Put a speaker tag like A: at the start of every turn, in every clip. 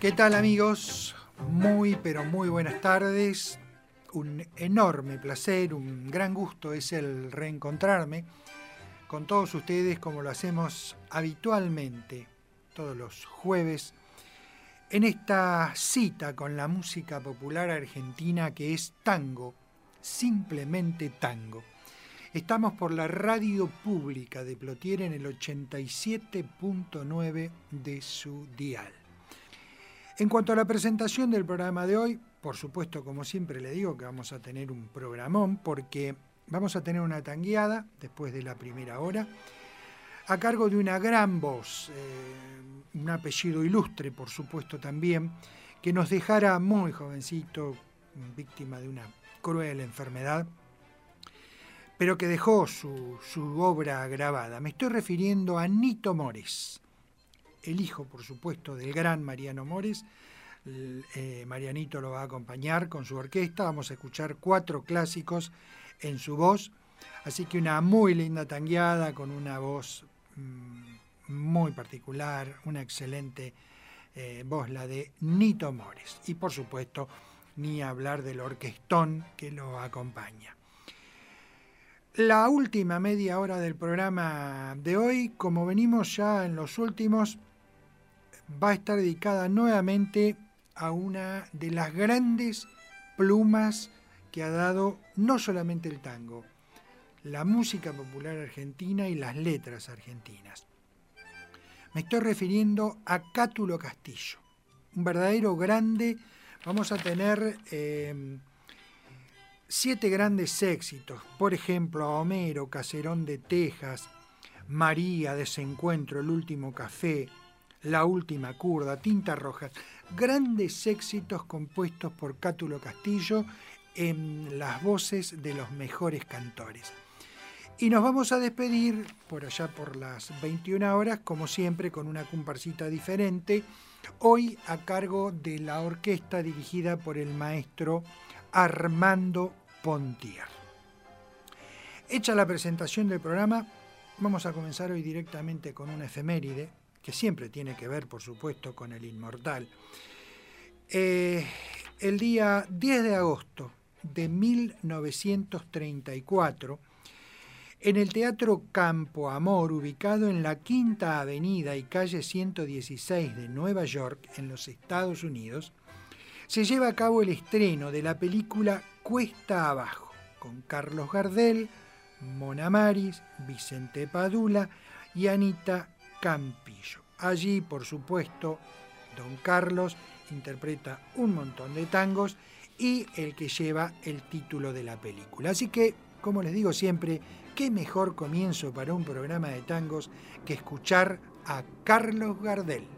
A: ¿Qué tal amigos? Muy pero muy buenas tardes. Un enorme placer, un gran gusto es el reencontrarme con todos ustedes como lo hacemos habitualmente todos los jueves en esta cita con la música popular argentina que es tango, simplemente tango. Estamos por la radio pública de Plotier en el 87.9 de su dial. En cuanto a la presentación del programa de hoy, por supuesto, como siempre le digo, que vamos a tener un programón porque vamos a tener una tangueada después de la primera hora a cargo de una gran voz, eh, un apellido ilustre, por supuesto, también, que nos dejara muy jovencito, víctima de una cruel enfermedad, pero que dejó su, su obra grabada. Me estoy refiriendo a Nito Mores el hijo, por supuesto, del gran Mariano Mores. Eh, Marianito lo va a acompañar con su orquesta. Vamos a escuchar cuatro clásicos en su voz. Así que una muy linda tangueada con una voz mm, muy particular, una excelente eh, voz, la de Nito Mores. Y por supuesto, ni hablar del orquestón que lo acompaña. La última media hora del programa de hoy, como venimos ya en los últimos, va a estar dedicada nuevamente a una de las grandes plumas que ha dado no solamente el tango, la música popular argentina y las letras argentinas. Me estoy refiriendo a Cátulo Castillo, un verdadero grande. Vamos a tener eh, siete grandes éxitos, por ejemplo, a Homero, Caserón de Texas, María, Desencuentro, El Último Café, la última curda, Tinta Roja, grandes éxitos compuestos por Cátulo Castillo en las voces de los mejores cantores. Y nos vamos a despedir por allá por las 21 horas, como siempre, con una comparsita diferente, hoy a cargo de la orquesta dirigida por el maestro Armando Pontier. Hecha la presentación del programa, vamos a comenzar hoy directamente con una efeméride, que siempre tiene que ver, por supuesto, con el inmortal. Eh, el día 10 de agosto de 1934, en el Teatro Campo Amor, ubicado en la Quinta Avenida y calle 116 de Nueva York, en los Estados Unidos, se lleva a cabo el estreno de la película Cuesta Abajo, con Carlos Gardel, Mona Maris, Vicente Padula y Anita Campillo. Allí, por supuesto, don Carlos interpreta un montón de tangos y el que lleva el título de la película. Así que, como les digo siempre, qué mejor comienzo para un programa de tangos que escuchar a Carlos Gardel.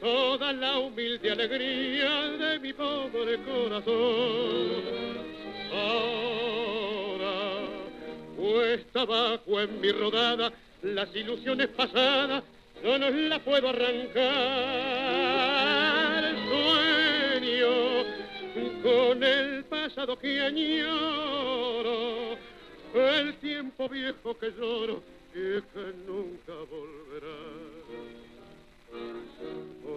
B: toda la humilde alegría de mi pobre corazón ahora. Cuesta abajo en mi rodada, las ilusiones pasadas no nos las puedo arrancar. Sueño con el pasado que añoro, el tiempo viejo que lloro y que nunca volverá.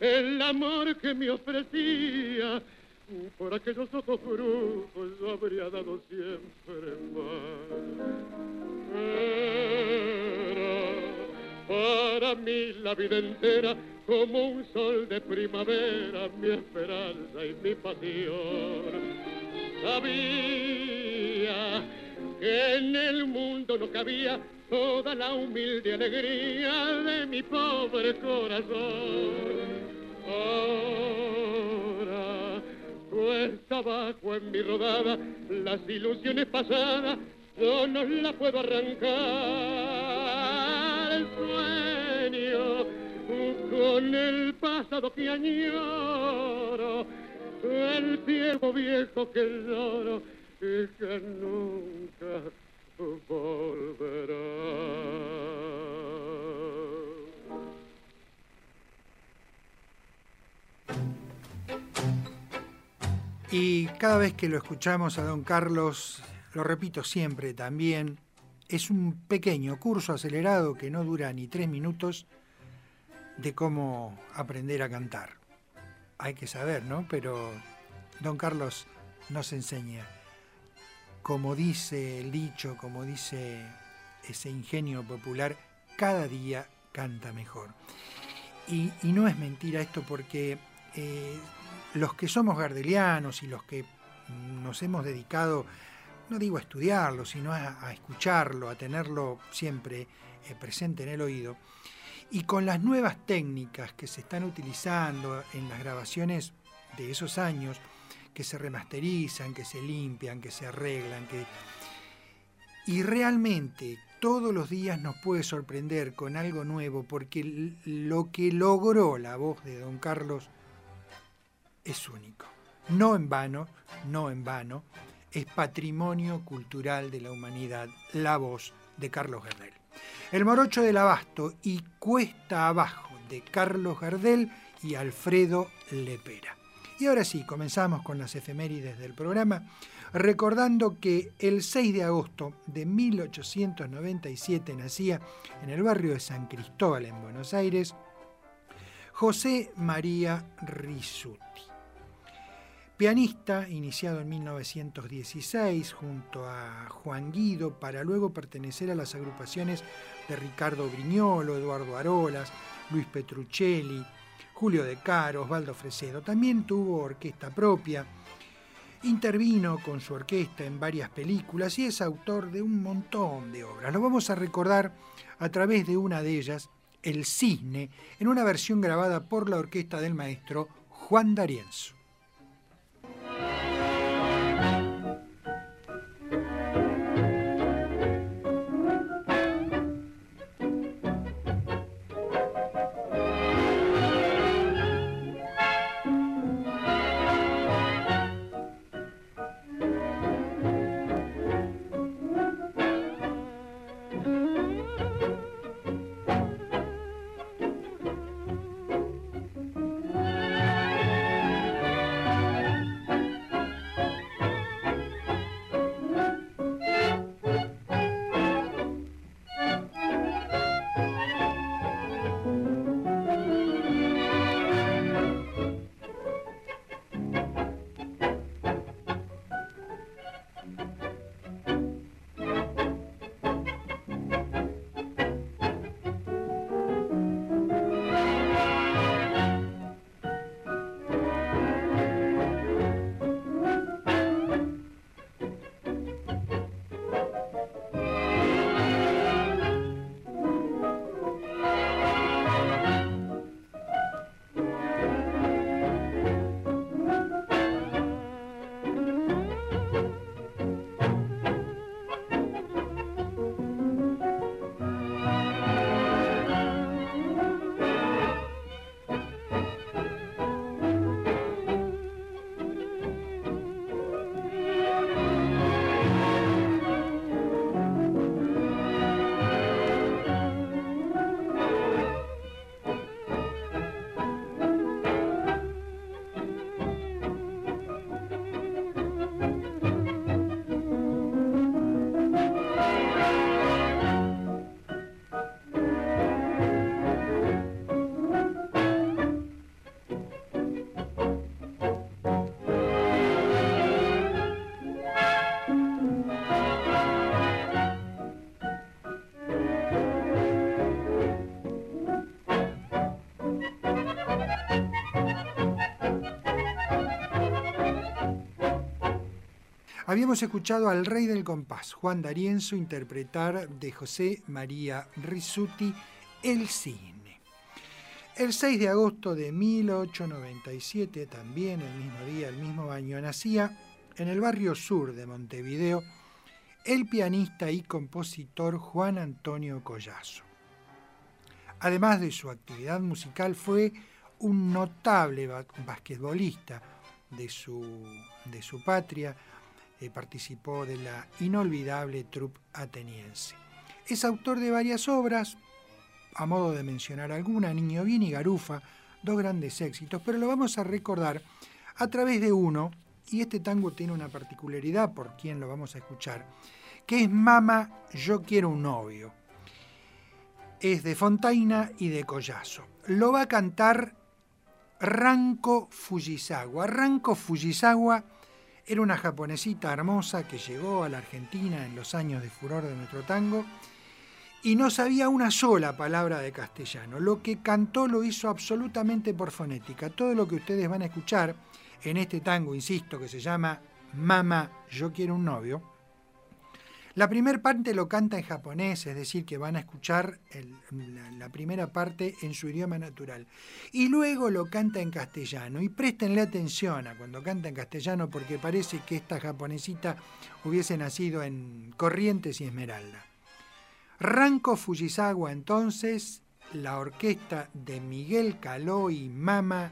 B: el amor que me ofrecía, por aquellos ojos brujos yo habría dado siempre más. Era para mí la vida entera como un sol de primavera, mi esperanza y mi pasión. Sabía que en el mundo no cabía toda la humilde alegría de mi pobre corazón. Ahora, cuesta abajo en mi rodada, las ilusiones pasadas, yo no las puedo arrancar. El sueño con el pasado que añoro, el tiempo viejo que lloro y que nunca.
A: Y cada vez que lo escuchamos a don Carlos, lo repito siempre también, es un pequeño curso acelerado que no dura ni tres minutos de cómo aprender a cantar. Hay que saber, ¿no? Pero don Carlos nos enseña. Como dice el dicho, como dice ese ingenio popular, cada día canta mejor. Y, no es mentira esto porque eh, los que somos gardelianos y los que nos hemos dedicado, no digo a estudiarlo, sino a, escucharlo, a tenerlo siempre eh, presente en el oído, y con las nuevas técnicas que se están utilizando en las grabaciones de esos años, que se remasterizan, que se limpian, que se arreglan, que... Y realmente todos los días nos puede sorprender con algo nuevo, porque lo que logró la voz de Don Carlos es único. No en vano, no en vano, es patrimonio cultural de la humanidad, la voz de Carlos Gardel. El morocho del abasto y Cuesta abajo de Carlos Gardel y Alfredo Lepera. Y ahora sí, comenzamos con las efemérides del programa, recordando que el 6 de agosto de 1897 nacía en el barrio de San Cristóbal, en Buenos Aires, José María Risuti. Pianista, iniciado en 1916 junto a Juan Guido para luego pertenecer a las agrupaciones de Ricardo Briñolo, Eduardo Arolas, Luis Petruccelli, Julio De Caro, Osvaldo Fresedo. También tuvo orquesta propia, intervino con su orquesta en varias películas y es autor de un montón de obras. Lo vamos a recordar a través de una de ellas, El Cisne, en una versión grabada por la orquesta del maestro Juan D'Arienzo. Habíamos escuchado al rey del compás, Juan D'Arienzo, interpretar de José María Risuti El Cine. El 6 de agosto de 1897, también el mismo día, el mismo año, nacía en el barrio sur de Montevideo el pianista y compositor Juan Antonio Collazo. Además de su actividad musical, fue un notable basquetbolista de su, de su patria, eh, participó de la inolvidable troupe ateniense. Es autor de varias obras, a modo de mencionar alguna, Niño Bien y Garufa, dos grandes éxitos, pero lo vamos a recordar a través de uno, y este tango tiene una particularidad por quien lo vamos a escuchar, que es Mama, yo quiero un novio. Es de Fontaina y de Collazo. Lo va a cantar Ranko Fujisawa. Ranko Fujisawa era una japonesita hermosa que llegó a la Argentina en los años de furor de nuestro tango y no sabía una sola palabra de castellano. Lo que cantó lo hizo absolutamente por fonética. Todo lo que ustedes van a escuchar en este tango, insisto, que se llama Mama, yo quiero un novio, la primera parte lo canta en japonés, es decir, que van a escuchar la, primera parte en su idioma natural. Y luego lo canta en castellano. Y préstenle atención a cuando canta en castellano porque parece que esta japonesita hubiese nacido en Corrientes y Esmeralda. Ranko Fujisawa entonces, la orquesta de Miguel Caló y Mama,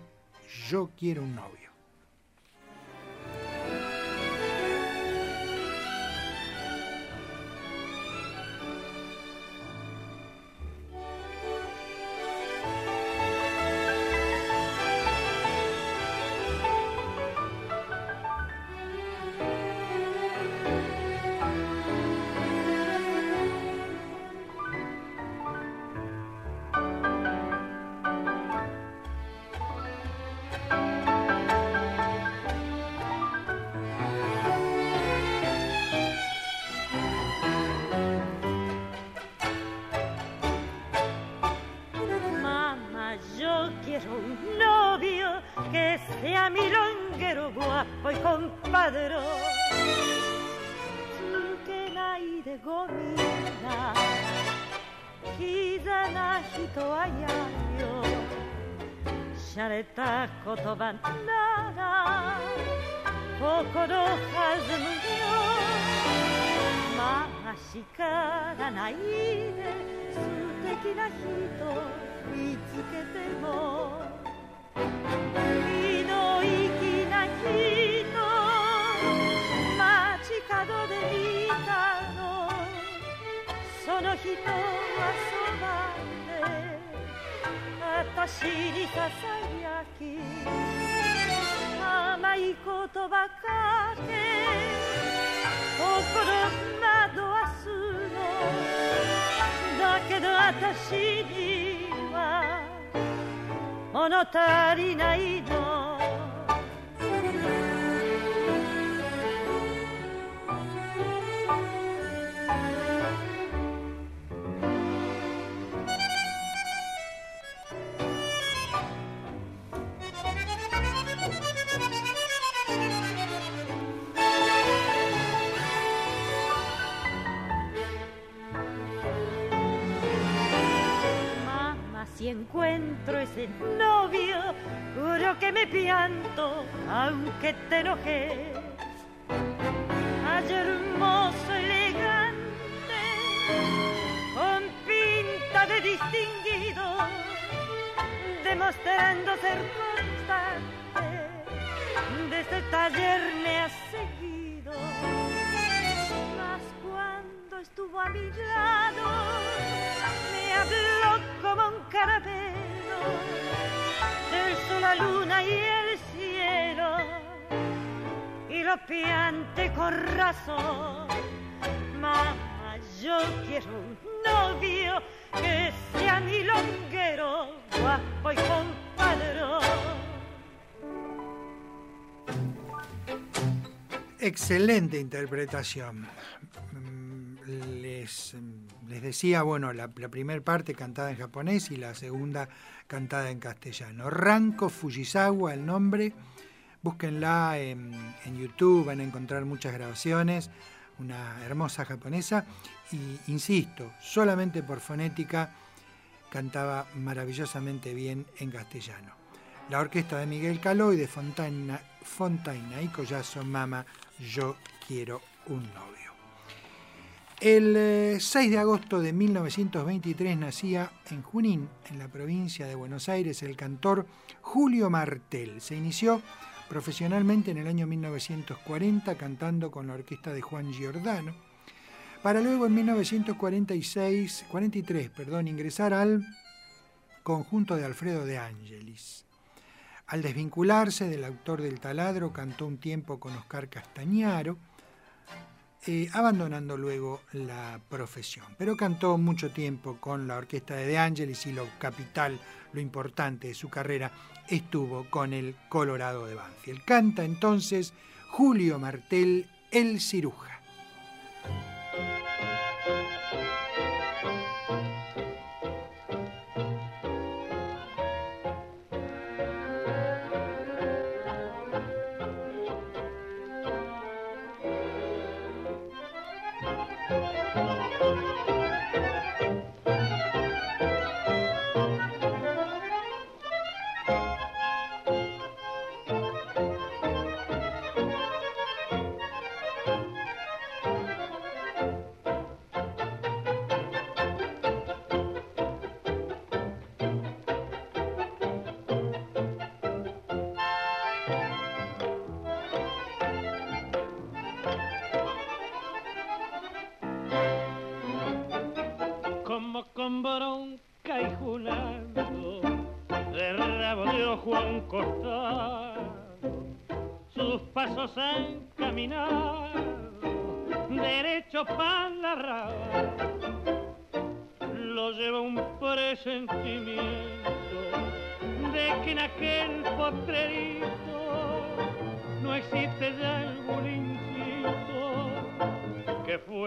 A: Yo quiero un novio.
C: Encuentro ese novio, juro que me pianto, aunque te enojé. Ay, hermoso, elegante, con pinta de distinguido, demostrando ser constante, desde el taller me ha seguido. Mas cuando estuvo a mi lado, me habló como un caramelo del sol, la luna y el cielo y lo piante con razón. Mamá, yo quiero un novio que sea mi longuero, guapo y compadrón.
A: Excelente interpretación. Mm, les les decía, bueno, la, primera parte cantada en japonés y la segunda cantada en castellano. Ranko Fujisawa, el nombre. Búsquenla en, YouTube, van a encontrar muchas grabaciones, una hermosa japonesa, y insisto, solamente por fonética cantaba maravillosamente bien en castellano. La orquesta de Miguel Caló y de Fontaina, Fontaina y Collazo Mama, Yo quiero un novio. El 6 eh, de agosto de 1923 nacía en Junín, en la provincia de Buenos Aires, el cantor Julio Martel. Se inició profesionalmente en el año 1940 cantando con la orquesta de Juan Giordano, para luego en 1946, 43, perdón, ingresar al conjunto de Alfredo de Angelis. Al desvincularse del autor del taladro, cantó un tiempo con Oscar Castañaro, eh, abandonando luego la profesión. Pero cantó mucho tiempo con la orquesta de De Angelis y lo capital, lo importante de su carrera, estuvo con el Colorado de Banfield. Canta entonces Julio Martel, El Ciruja.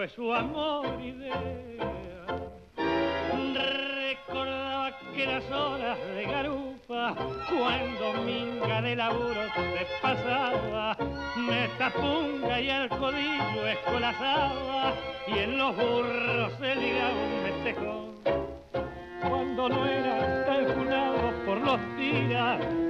D: fue su amor idea. Recordaba que las horas de garupa, cuando minga de laburo se pasaba, me tapunga y al codillo escolazaba, y en los burros se ligaba un metejón. Cuando no era tan por los tiras,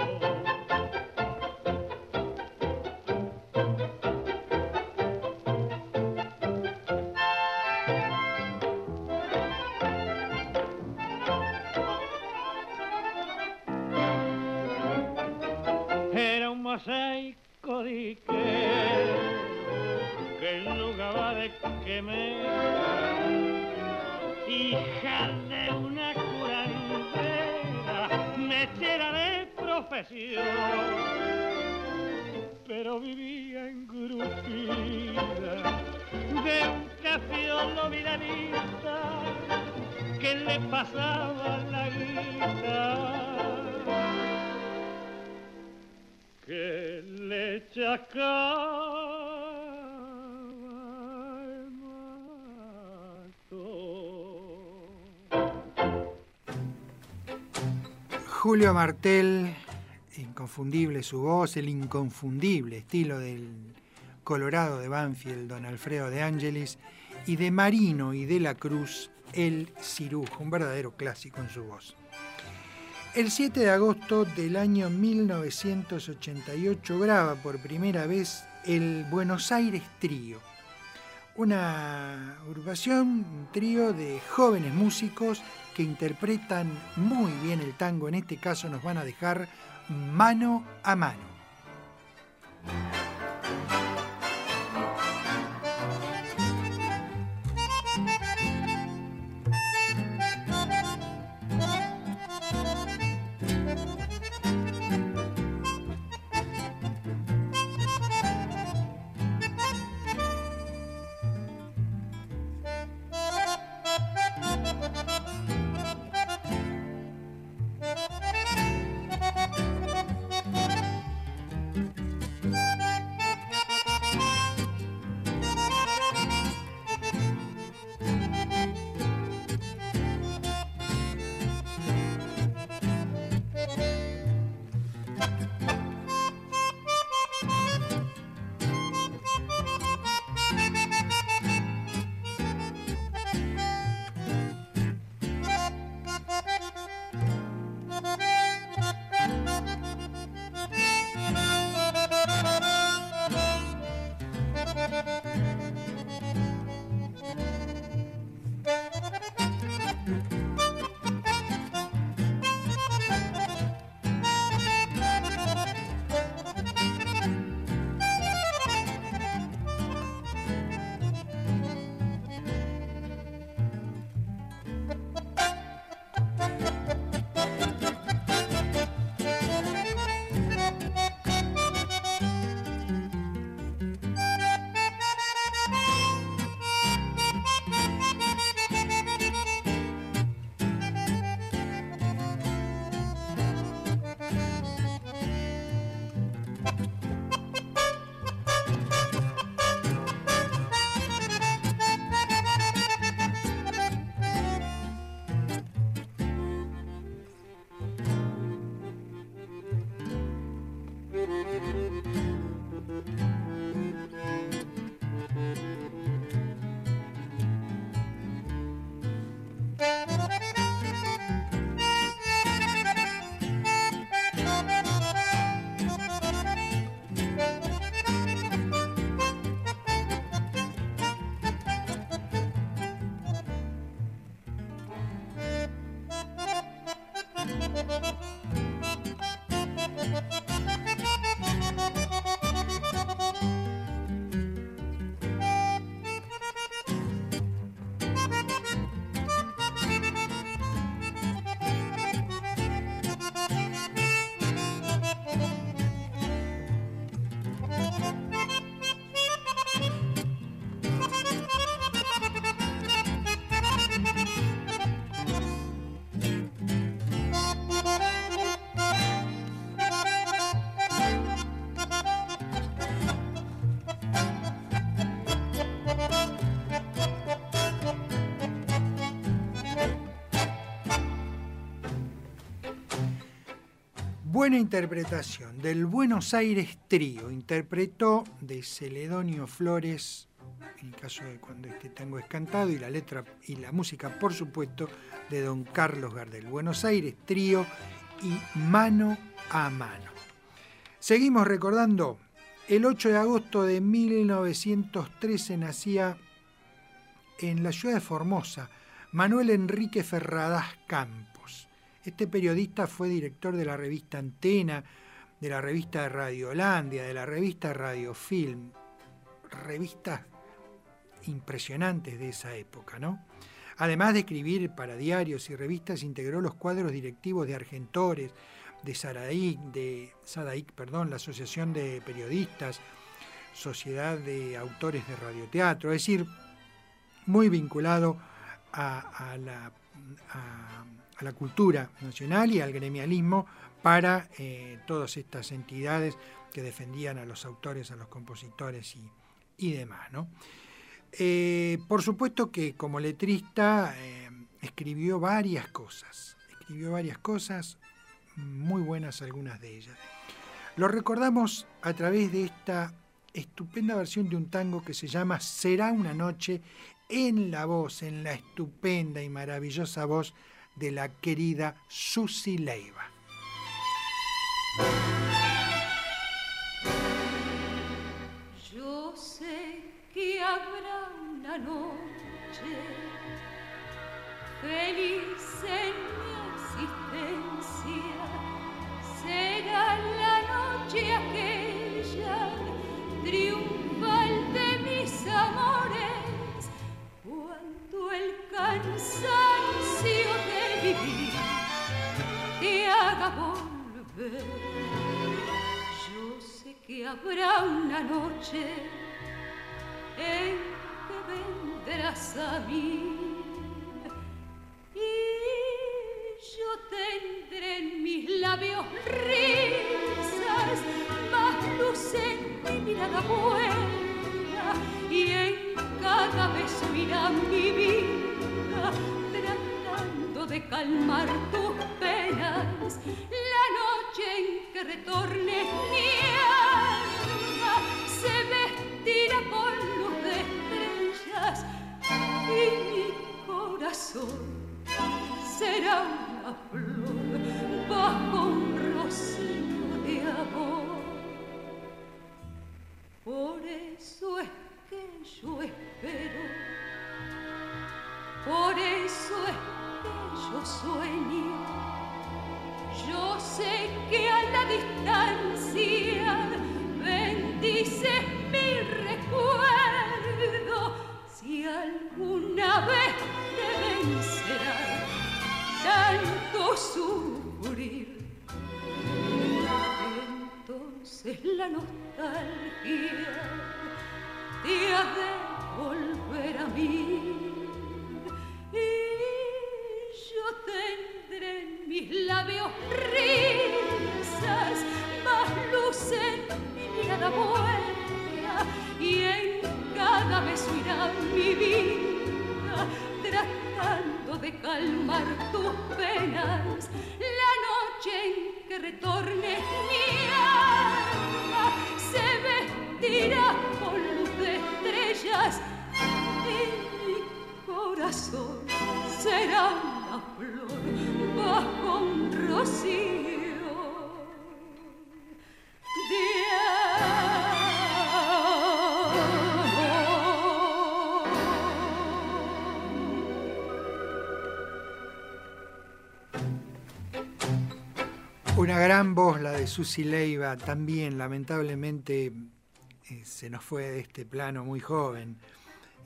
D: pero vivía engrupida de un cafiolo milanista que le pasaba la guita. Que le chacaba
A: Julio Martel, inconfundible su voz, el inconfundible estilo del Colorado de Banfield, don Alfredo de Ángeles, y de Marino y de la Cruz, el cirujo, un verdadero clásico en su voz. El 7 de agosto del año 1988 graba por primera vez el Buenos Aires Trío, una agrupación, un trío de jóvenes músicos que interpretan muy bien el tango. En este caso nos van a dejar mano a mano. Buena interpretación del Buenos Aires Trío. Interpretó de Celedonio Flores, en el caso de cuando este tango es cantado, y la letra y la música, por supuesto, de don Carlos Gardel. Buenos Aires Trío y Mano a Mano. Seguimos recordando, el 8 de agosto de 1913 nacía en la ciudad de Formosa Manuel Enrique Ferradas Campos. Este periodista fue director de la revista Antena, de la revista Radiolandia, de la revista Radiofilm, revistas impresionantes de esa época, ¿no? Además de escribir para diarios y revistas, integró los cuadros directivos de Argentores, de Sadaic, de Sadaic, perdón, la Asociación de Periodistas, Sociedad de Autores de Radioteatro, es decir, muy vinculado a, la, cultura nacional y al gremialismo para eh, todas estas entidades que defendían a los autores, a los compositores y, demás. Eh, por supuesto que como letrista eh, escribió varias cosas, escribió varias cosas, muy buenas algunas de ellas. Lo recordamos a través de esta estupenda versión de un tango que se llama Será una noche en la voz, en la estupenda y maravillosa voz de la querida Susi Leiva.
E: Yo sé que habrá una noche feliz en mi existencia, será la noche aquella triunfal de mis amores el cansancio te haga volver. Yo sé que habrá una noche en que vendrás a mí y yo tendré en mis labios risas más luz en mi mirada buena y en cada vez irá mi vida de calmar tus penas. La noche en que retorne mi alma se vestirá con luz de estrellas y mi corazón será una flor bajo un rocío de amor. Por eso es que yo espero. Por eso es yo sueño. Yo sé que a la distancia bendice mi recuerdo. Si alguna vez te vencerá tanto sufrir, entonces la nostalgia te ha de volver a mí. Tendré en mis labios risas, más luz en mi mirada y en cada beso irá mi vida, tratando de calmar tus penas. La noche en que retorne mi alma se vestirá con estrellas y mi corazón será una bajo un rocío
A: Una gran voz, la de Susi Leiva, también lamentablemente eh, se nos fue de este plano muy joven.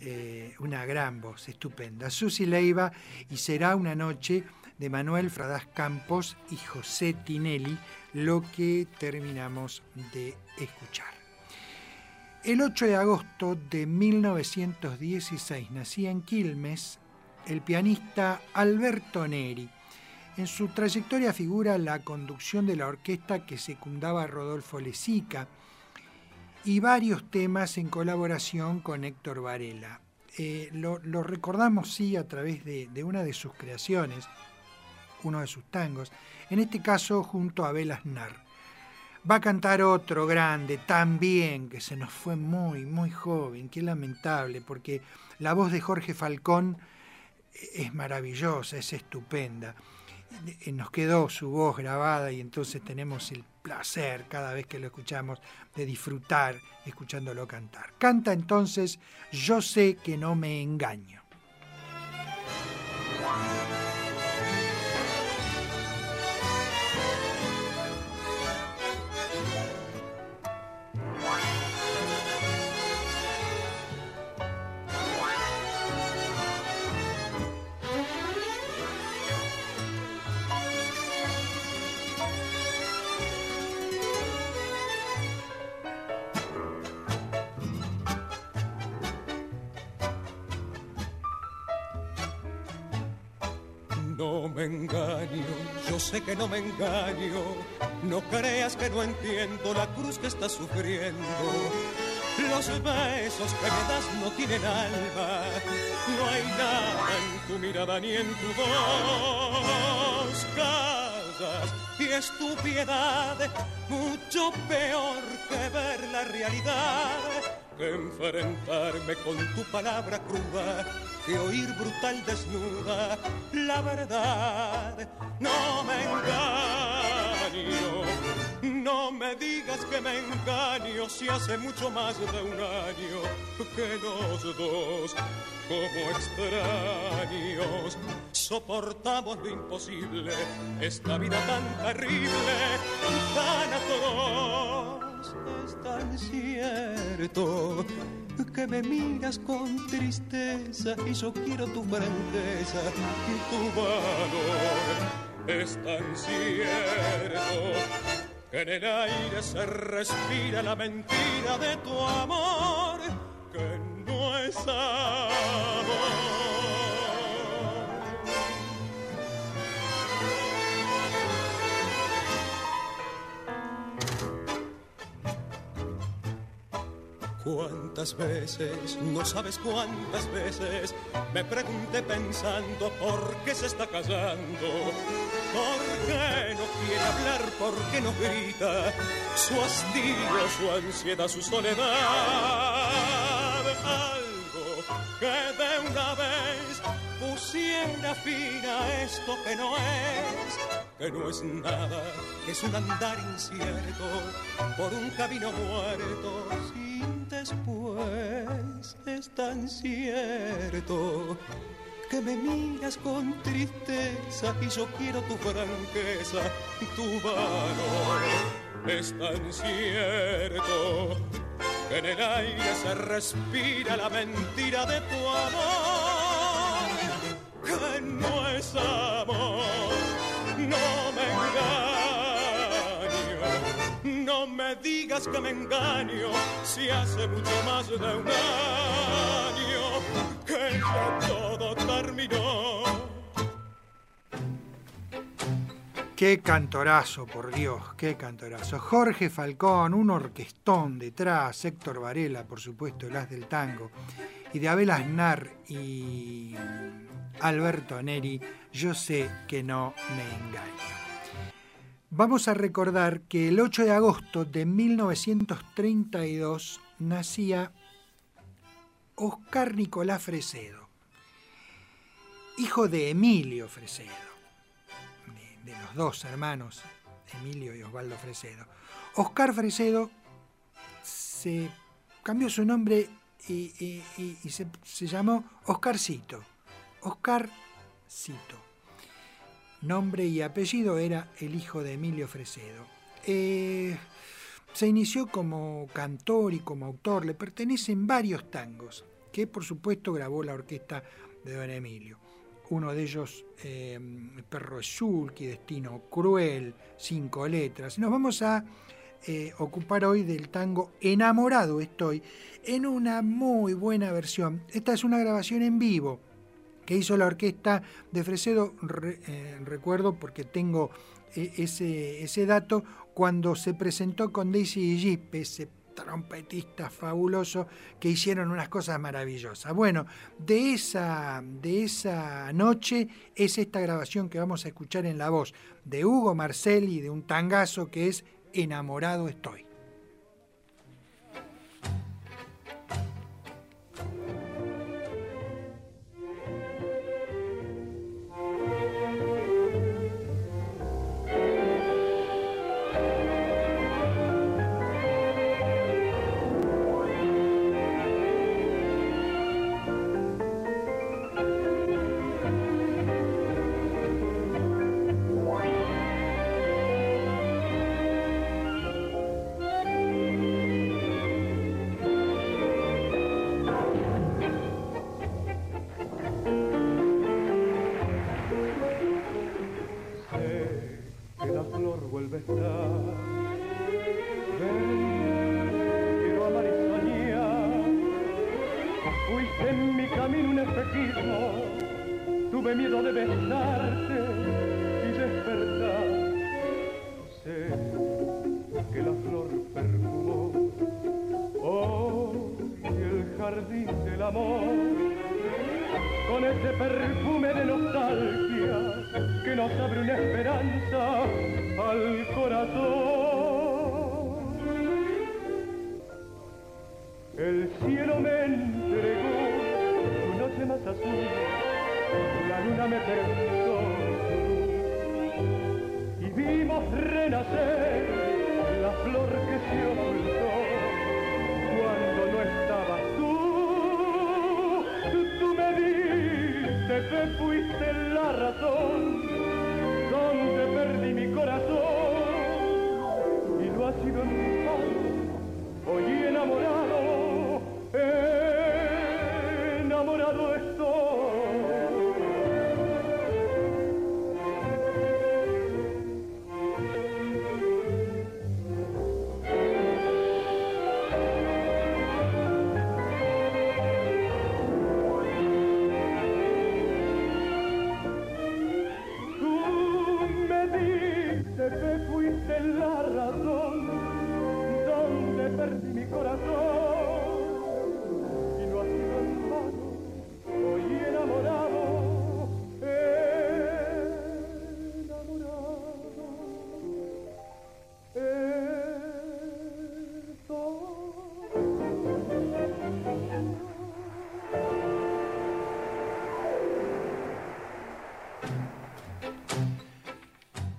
A: Eh, una gran voz, estupenda. Susi Leiva y será una noche de Manuel Fradás Campos y José Tinelli, lo que terminamos de escuchar. El 8 de agosto de 1916 nacía en Quilmes el pianista Alberto Neri. En su trayectoria figura la conducción de la orquesta que secundaba a Rodolfo Lezica, y varios temas en colaboración con Héctor Varela. Eh, lo, recordamos, sí, a través de, una de sus creaciones, uno de sus tangos, en este caso junto a Abel Aznar. Va a cantar otro grande también, que se nos fue muy, muy joven, qué lamentable, porque la voz de Jorge Falcón es maravillosa, es estupenda. Nos quedó su voz grabada y entonces tenemos el placer cada vez que lo escuchamos de disfrutar escuchándolo cantar. Canta entonces Yo sé que no me engaño.
F: Sé que no me engaño, no creas que no entiendo la cruz que estás sufriendo. Los besos que me das no tienen alma, no hay nada en tu mirada ni en tu voz. Casas y es mucho peor que ver la realidad que enfrentarme con tu palabra cruda, que oír brutal desnuda la verdad. No me engaño, no me digas que me engaño si hace mucho más de un año que los dos, como extraños, soportamos lo imposible, esta vida tan terrible, tan atroz es tan cierto que me miras con tristeza y yo quiero tu franqueza y tu valor. Es tan cierto que en el aire se respira la mentira de tu amor, que no es amor. Cuántas veces, no sabes cuántas veces, me pregunté pensando por qué se está casando, por qué no quiere hablar, por qué no grita, su hastío, su ansiedad, su soledad. Algo que de una vez pusiera fin a esto que no es, que no es nada, es un andar incierto por un camino muerto después es tan cierto que me miras con tristeza y yo quiero tu franqueza, tu valor. Es tan cierto que en el aire se respira la mentira de tu amor, que no es amor, no me engaño, no me digas que me engaño si hace mucho más de un año que ya todo terminó.
A: Qué cantorazo, por Dios, qué cantorazo. Jorge Falcón, un orquestón detrás, Héctor Varela, por supuesto, el as del tango, y de Abel Aznar y Alberto Neri, yo sé que no me engaño. Vamos a recordar que el 8 de agosto de 1932 nacía Oscar Nicolás Fresedo, hijo de Emilio Fresedo, de, los dos hermanos, Emilio y Osvaldo Fresedo. Oscar Fresedo se cambió su nombre y, se, se, llamó Oscarcito. Oscarcito nombre y apellido era el hijo de Emilio Fresedo. Eh, se inició como cantor y como autor, le pertenecen varios tangos, que por supuesto grabó la orquesta de Don Emilio. Uno de ellos, eh, Perro Schulki, Destino Cruel, Cinco Letras. Nos vamos a eh, ocupar hoy del tango Enamorado estoy, en una muy buena versión. Esta es una grabación en vivo que hizo la orquesta de Fresedo, eh, recuerdo porque tengo eh, ese, ese dato, cuando se presentó con Daisy Gillespie, ese trompetistas fabulosos que hicieron unas cosas maravillosas. Bueno, de esa, de esa noche es esta grabación que vamos a escuchar en la voz de Hugo Marcelli de un tangazo que es Enamorado estoy.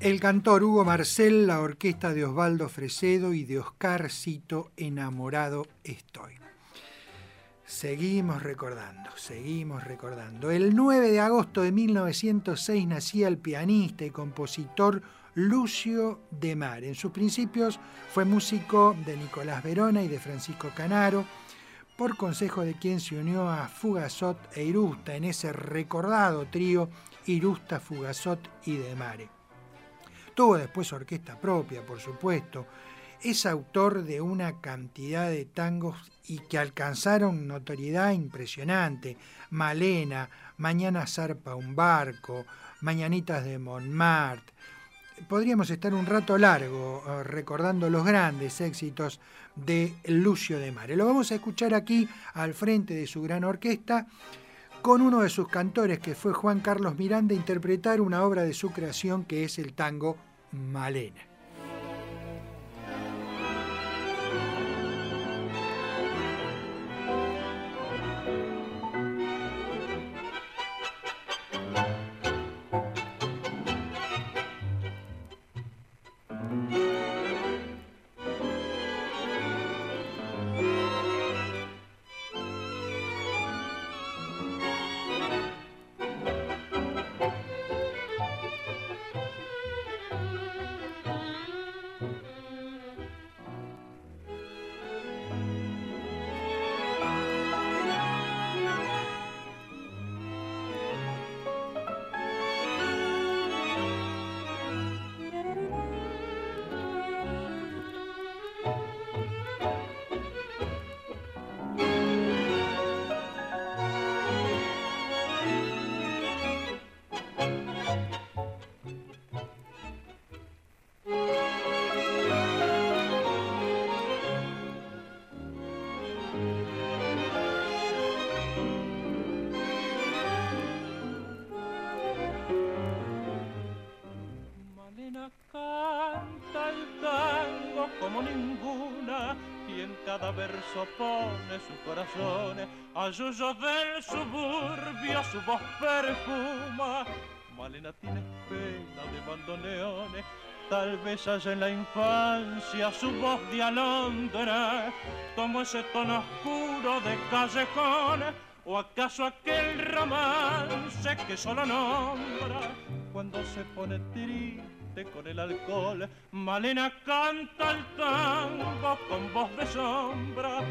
A: El cantor Hugo Marcel, la orquesta de Osvaldo Fresedo y de Oscar Cito, Enamorado estoy. Seguimos recordando, seguimos recordando. El 9 de agosto de 1906 nacía el pianista y compositor Lucio de Mar. En sus principios fue músico de Nicolás Verona y de Francisco Canaro, por consejo de quien se unió a Fugazot e Irusta en ese recordado trío Irusta, Fugazot y de Mare. Tuvo después orquesta propia, por supuesto. Es autor de una cantidad de tangos y que alcanzaron notoriedad impresionante. Malena, Mañana zarpa un barco, Mañanitas de Montmartre. Podríamos estar un rato largo eh, recordando los grandes éxitos de Lucio de Mare. Lo vamos a escuchar aquí al frente de su gran orquesta con uno de sus cantores, que fue Juan Carlos Miranda, interpretar una obra de su creación que es el tango Malena.
G: Cada verso pone su corazón, a yuyos del suburbio su voz perfuma. Malena tiene pena de bandoneones, tal vez haya en la infancia su voz de alondra, como ese tono oscuro de callejón, o acaso aquel romance que solo nombra cuando se pone triste con el alcohol. Malena canta el tango con voz de sombra.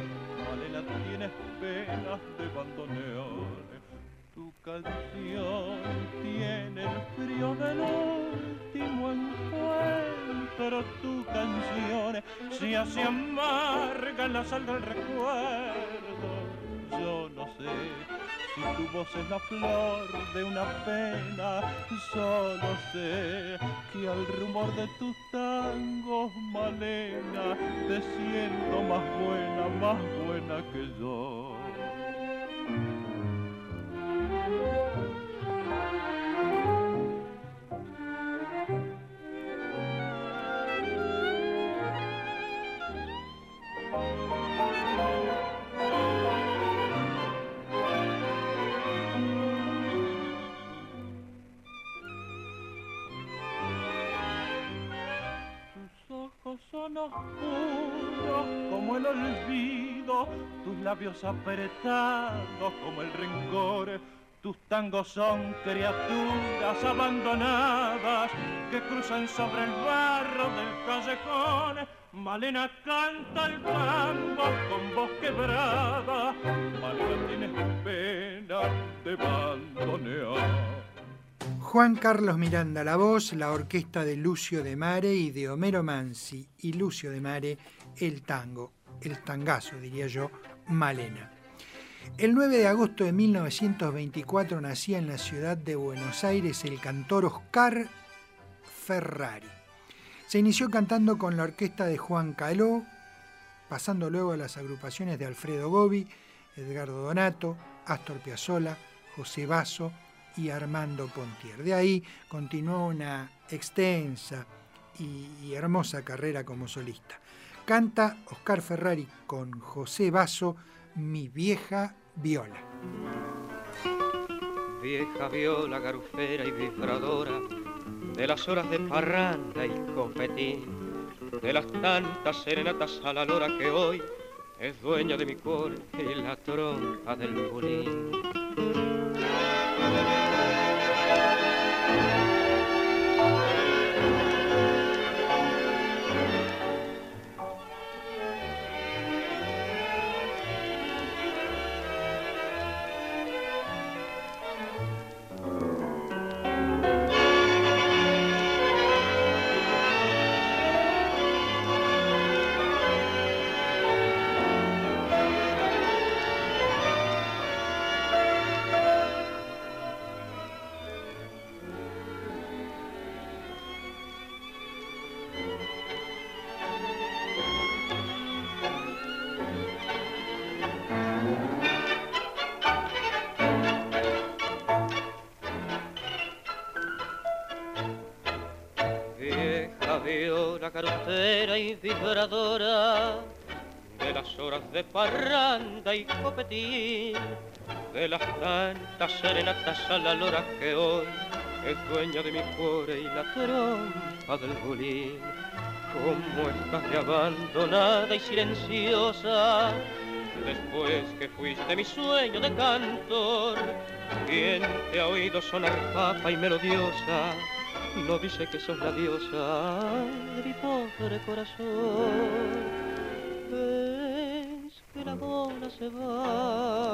G: Malena tiene penas de bandoneón. Tu canción tiene el frío del último encuentro. Tu canción se hace amarga en la sal del recuerdo. Yo no sé si tu voz es la flor de una pena, solo sé que al rumor de tus tangos, Malena, te siento más buena, más buena que yo. Oscuros como el olvido, tus labios apretados como el rencor. Tus tangos son criaturas abandonadas que cruzan sobre el barro del callejón. Malena canta el tango con voz quebrada. Malena tiene pena de bandonear.
A: Juan Carlos Miranda la voz, la orquesta de Lucio de Mare y de Homero Mansi y Lucio de Mare el tango, el tangazo diría yo, Malena. El 9 de agosto de 1924 nacía en la ciudad de Buenos Aires el cantor Oscar Ferrari. Se inició cantando con la orquesta de Juan Caló, pasando luego a las agrupaciones de Alfredo Gobi, Edgardo Donato, Astor Piazzolla, José Basso, y Armando Pontier. De ahí continuó una extensa y, hermosa carrera como solista. Canta Oscar Ferrari con José Basso, Mi vieja viola.
H: Vieja viola, garufera y vibradora, de las horas de parranda y copetín, de las tantas serenatas a la lora que hoy es dueña de mi cuore y la trompa del bulín. Thank you. Parranda y copetín, de las tantas serenatas a la lora que hoy es dueña de mi cuore y la trompa del bulín. Como estás abandonada y silenciosa, después que fuiste mi sueño de cantor, ¿quién te ha oído sonar papa y melodiosa? no dice que sos la diosa de mi pobre corazón. Que la bola se va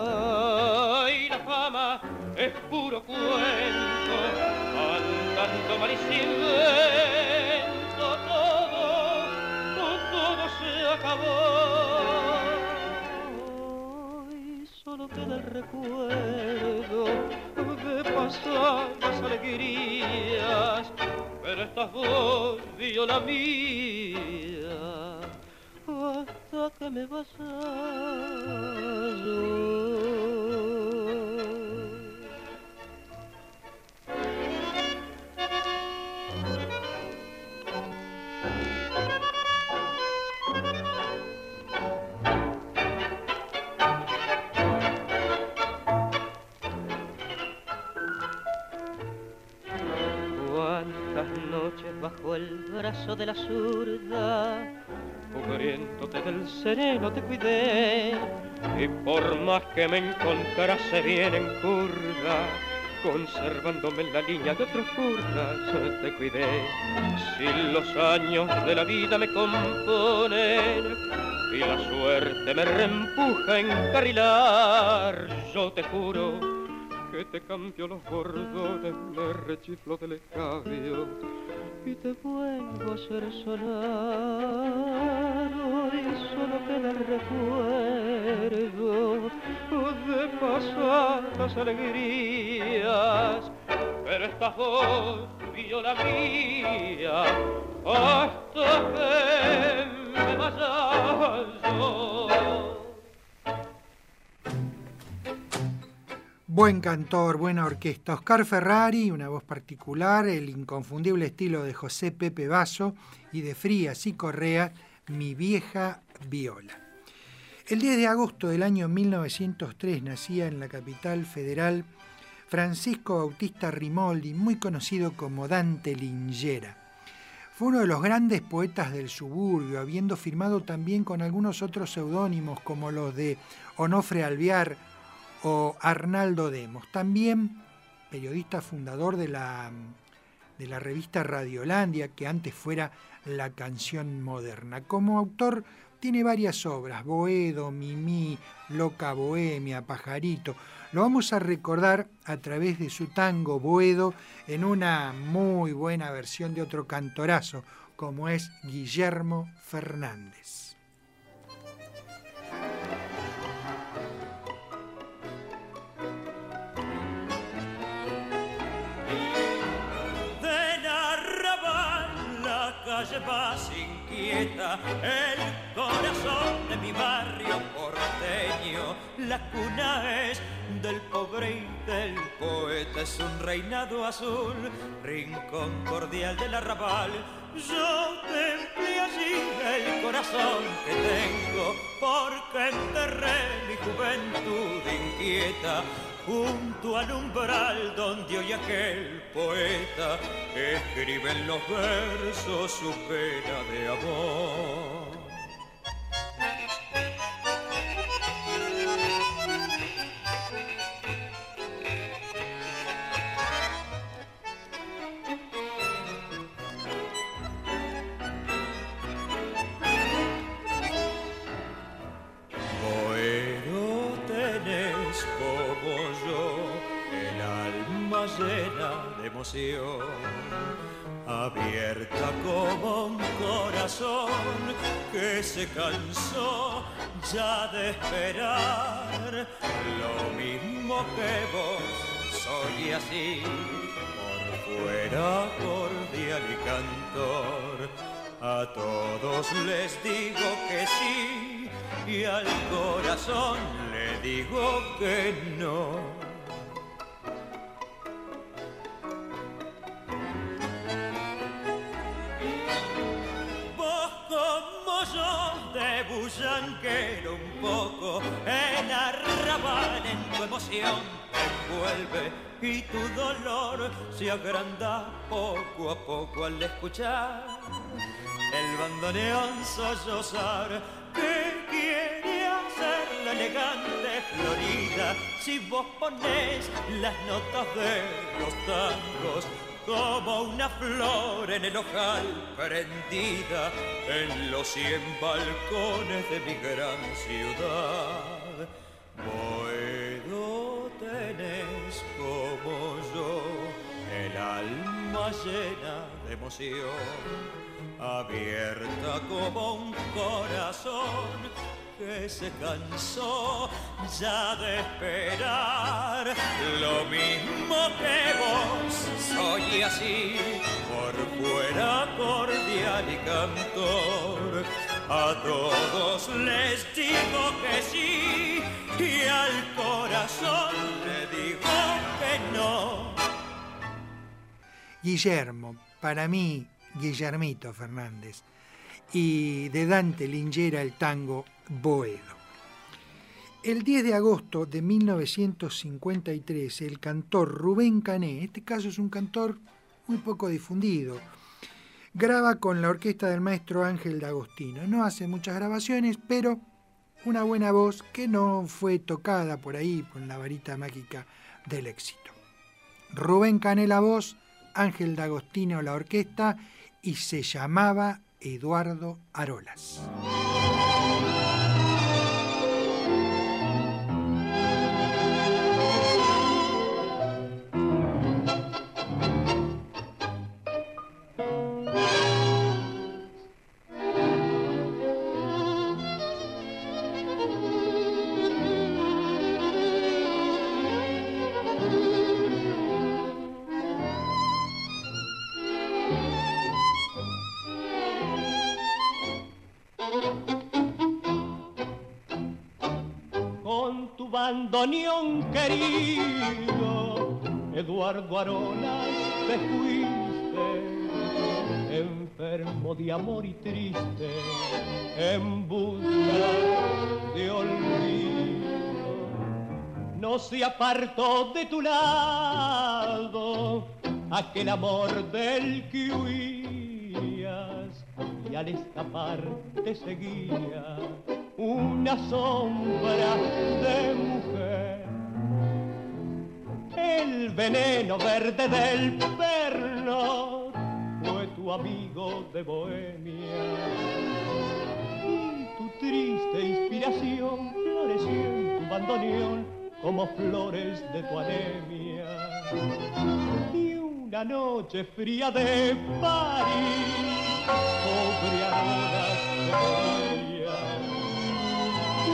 H: y la fama es puro cuento, andando mal y todo, todo se acabó. Hoy solo queda el recuerdo de pasadas alegrías, pero esta voz la mía costa que me vas a ¿Cuántas noches bajo el brazo del azul? Cubriéndote del sereno te cuidé, y por más que me encontrase bien en curva, conservándome en la línea de otros curvas, te cuidé. Si los años de la vida me componen y la suerte me reempuja a encarrilar, yo te juro que te cambio los bordones, me rechiflo del escabio y te vuelvo a ser solar. Solo queda el recuerdo de pasadas alegrías, pero esta voz la mía hasta que me vaya yo.
A: Buen cantor, buena orquesta. Oscar Ferrari, una voz particular, el inconfundible estilo de José Pepe Basso y de Frías y Correa, Mi vieja viola. El 10 de agosto del año 1903 nacía en la capital federal Francisco Bautista Rimoldi, muy conocido como Dante Lingera. Fue uno de los grandes poetas del suburbio, habiendo firmado también con algunos otros seudónimos como los de Onofre Alvear, o Arnaldo Demos, también periodista fundador de la, de la revista Radiolandia, que antes fuera La Canción Moderna. Como autor tiene varias obras, Boedo, Mimí, Loca Bohemia, Pajarito. Lo vamos a recordar a través de su tango Boedo en una muy buena versión de otro cantorazo, como es Guillermo Fernández.
I: Llevas inquieta el corazón de mi barrio porteño. La cuna es del pobre y del poeta, es un reinado azul, rincón cordial del arrabal. Yo templé allí el corazón que tengo, porque enterré mi juventud inquieta junto al umbral donde hoy aquel poeta escribe en los versos su pena de amor. Abierta como un corazón que se cansó ya de esperar. Lo mismo que vos soy así por fuera cordial y cantor. A todos les digo que sí y al corazón le digo que no bullanquero un poco, el arrabal en tu emoción te envuelve y tu dolor se agranda poco a poco al escuchar el bandoneón sollozar que quiere hacer la elegante florida. Si vos pones las notas de los tangos como una flor en el ojal prendida en los cien balcones de mi gran ciudad. Puedo tenés como yo el alma llena de emoción, abierta como un corazón que se cansó ya de esperar. Lo mismo que vos, soy así, por fuera cordial y cantor. A todos les digo que sí y al corazón le digo que no.
A: Guillermo, para mí, Guillermito Fernández, y de Dante Lingera el tango Boedo. El 10 de agosto de 1953, el cantor Rubén Cané, este caso es un cantor muy poco difundido, graba con la orquesta del maestro Ángel D'Agostino. No hace muchas grabaciones, pero una buena voz que no fue tocada por ahí con la varita mágica del éxito. Rubén Canela voz, Ángel D'Agostino la orquesta y se llamaba Eduardo Arolas.
I: Querido, Eduardo Arolas, te fuiste, enfermo de amor y triste, en busca de olvido. No se apartó de tu lado aquel amor del que huías y al escapar te seguía una sombra de mujer. El veneno verde del perno fue tu amigo de Bohemia. Y tu triste inspiración floreció en tu bandoneón como flores de tu anemia. Y una noche fría de París, sobre horas de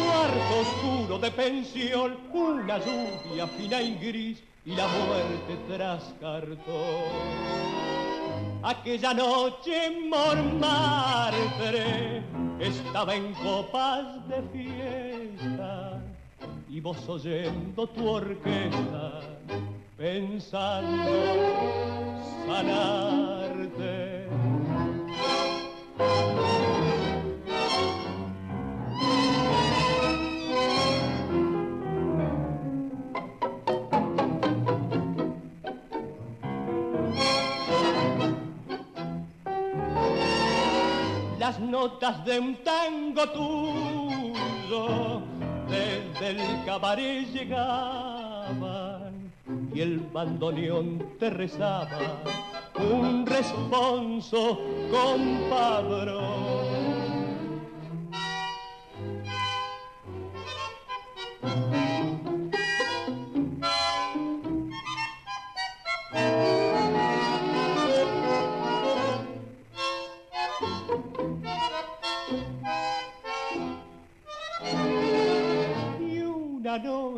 I: cuarto oscuro de pensión, una lluvia fina y gris la muerte trascartó. Aquella noche Montmartre estaba en copas de fiesta y vos oyendo tu orquesta pensando sanarte. Notas de un tango tuyo desde el cabaret llegaban y el bandoneón te rezaba un responso compadrón.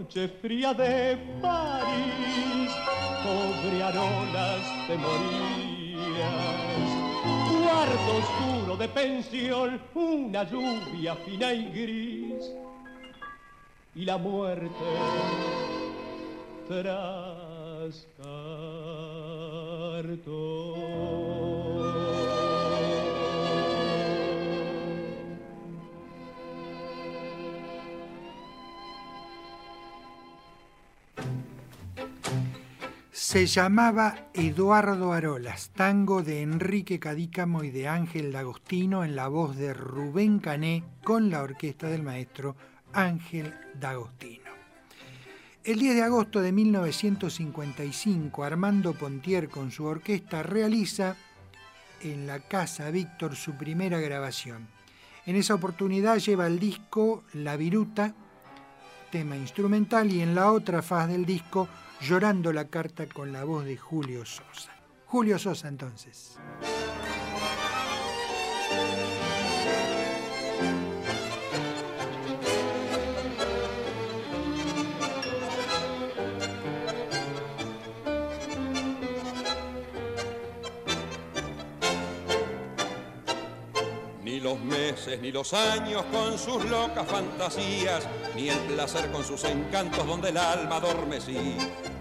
I: Noche fría de París, pobre Arolas te morías. Cuarto oscuro de pensión, una lluvia fina y gris, y la muerte tras
A: Se llamaba Eduardo Arolas, tango de Enrique Cadícamo y de Ángel D'Agostino en la voz de Rubén Cané con la orquesta del maestro Ángel D'Agostino. El 10 de agosto de 1955, Armando Pontier con su orquesta realiza en la Casa Víctor su primera grabación. En esa oportunidad lleva el disco La Viruta, tema instrumental, y en la otra faz del disco llorando la carta con la voz de Julio Sosa. Julio Sosa entonces.
J: Ni los meses ni los años con sus locas fantasías, ni el placer con sus encantos donde el alma adormecí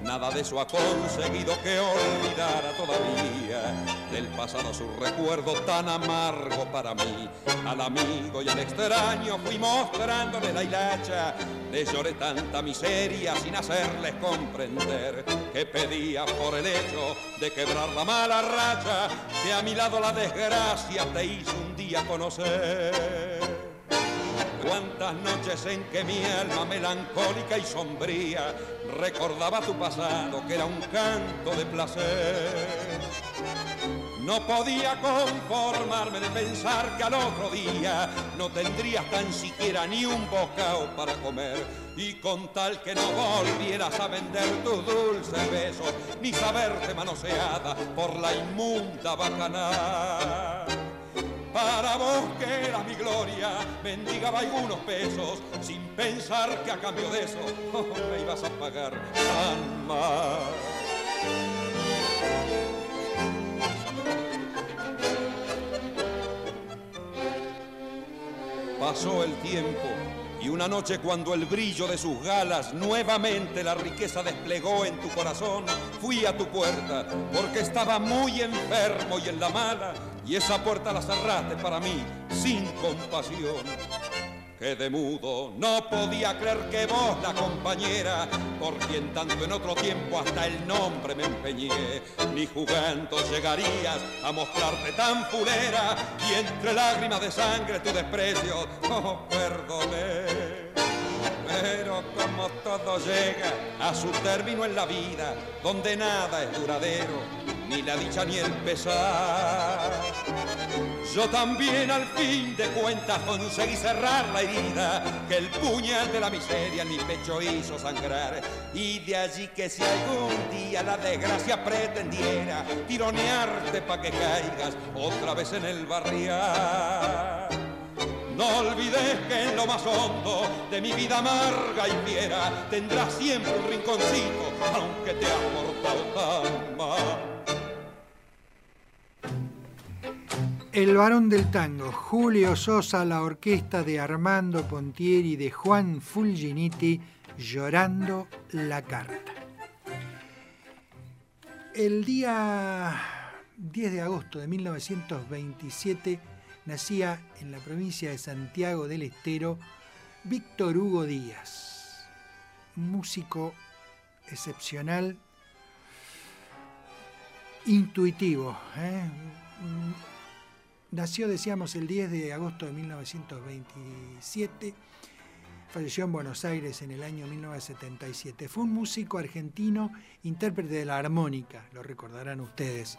J: Nada de eso ha conseguido que olvidara todavía del pasado su recuerdo tan amargo para mí. Al amigo y al extraño fui mostrándole la hilacha. Le lloré tanta miseria sin hacerles comprender que pedía por el hecho de quebrar la mala racha que a mi lado la desgracia te hizo un día conocer. Cuántas noches en que mi alma melancólica y sombría recordaba tu pasado que era un canto de placer. No podía conformarme de pensar que al otro día no tendrías tan siquiera ni un bocado para comer. Y con tal que no volvieras a vender tus dulces besos, ni saberte manoseada por la inmunda bacanal. Para vos que era mi gloria, mendigaba algunos pesos, sin pensar que a cambio de eso me ibas a pagar tan mal. Pasó el tiempo y una noche cuando el brillo de sus galas nuevamente la riqueza desplegó en tu corazón, fui a tu puerta porque estaba muy enfermo y en la mala y esa puerta la cerraste para mí sin compasión. Quedé mudo, no podía creer que vos, la compañera, por quien tanto en otro tiempo hasta el nombre me empeñé, ni jugando llegarías a mostrarte tan fulera y entre lágrimas de sangre tu desprecio, oh, perdoné. Pero como todo llega a su término en la vida, donde nada es duradero, ni la dicha ni el pesar. Yo también al fin de cuentas conseguí cerrar la herida que el puñal de la miseria en mi pecho hizo sangrar. Y de allí que si algún día la desgracia pretendiera tironearte pa' que caigas otra vez en el barrial. No olvides que en lo más hondo de mi vida amarga y fiera tendrás siempre un rinconcito, aunque te has portado.
A: El varón del tango, Julio Sosa, la orquesta de Armando Pontieri de Juan Fulginiti, llorando la carta. El día 10 de agosto de 1927 nacía en la provincia de Santiago del Estero Víctor Hugo Díaz, músico excepcional, intuitivo. ¿eh? Nació, decíamos, el 10 de agosto de 1927. Falleció en Buenos Aires en el año 1977. Fue un músico argentino, intérprete de la armónica, lo recordarán ustedes.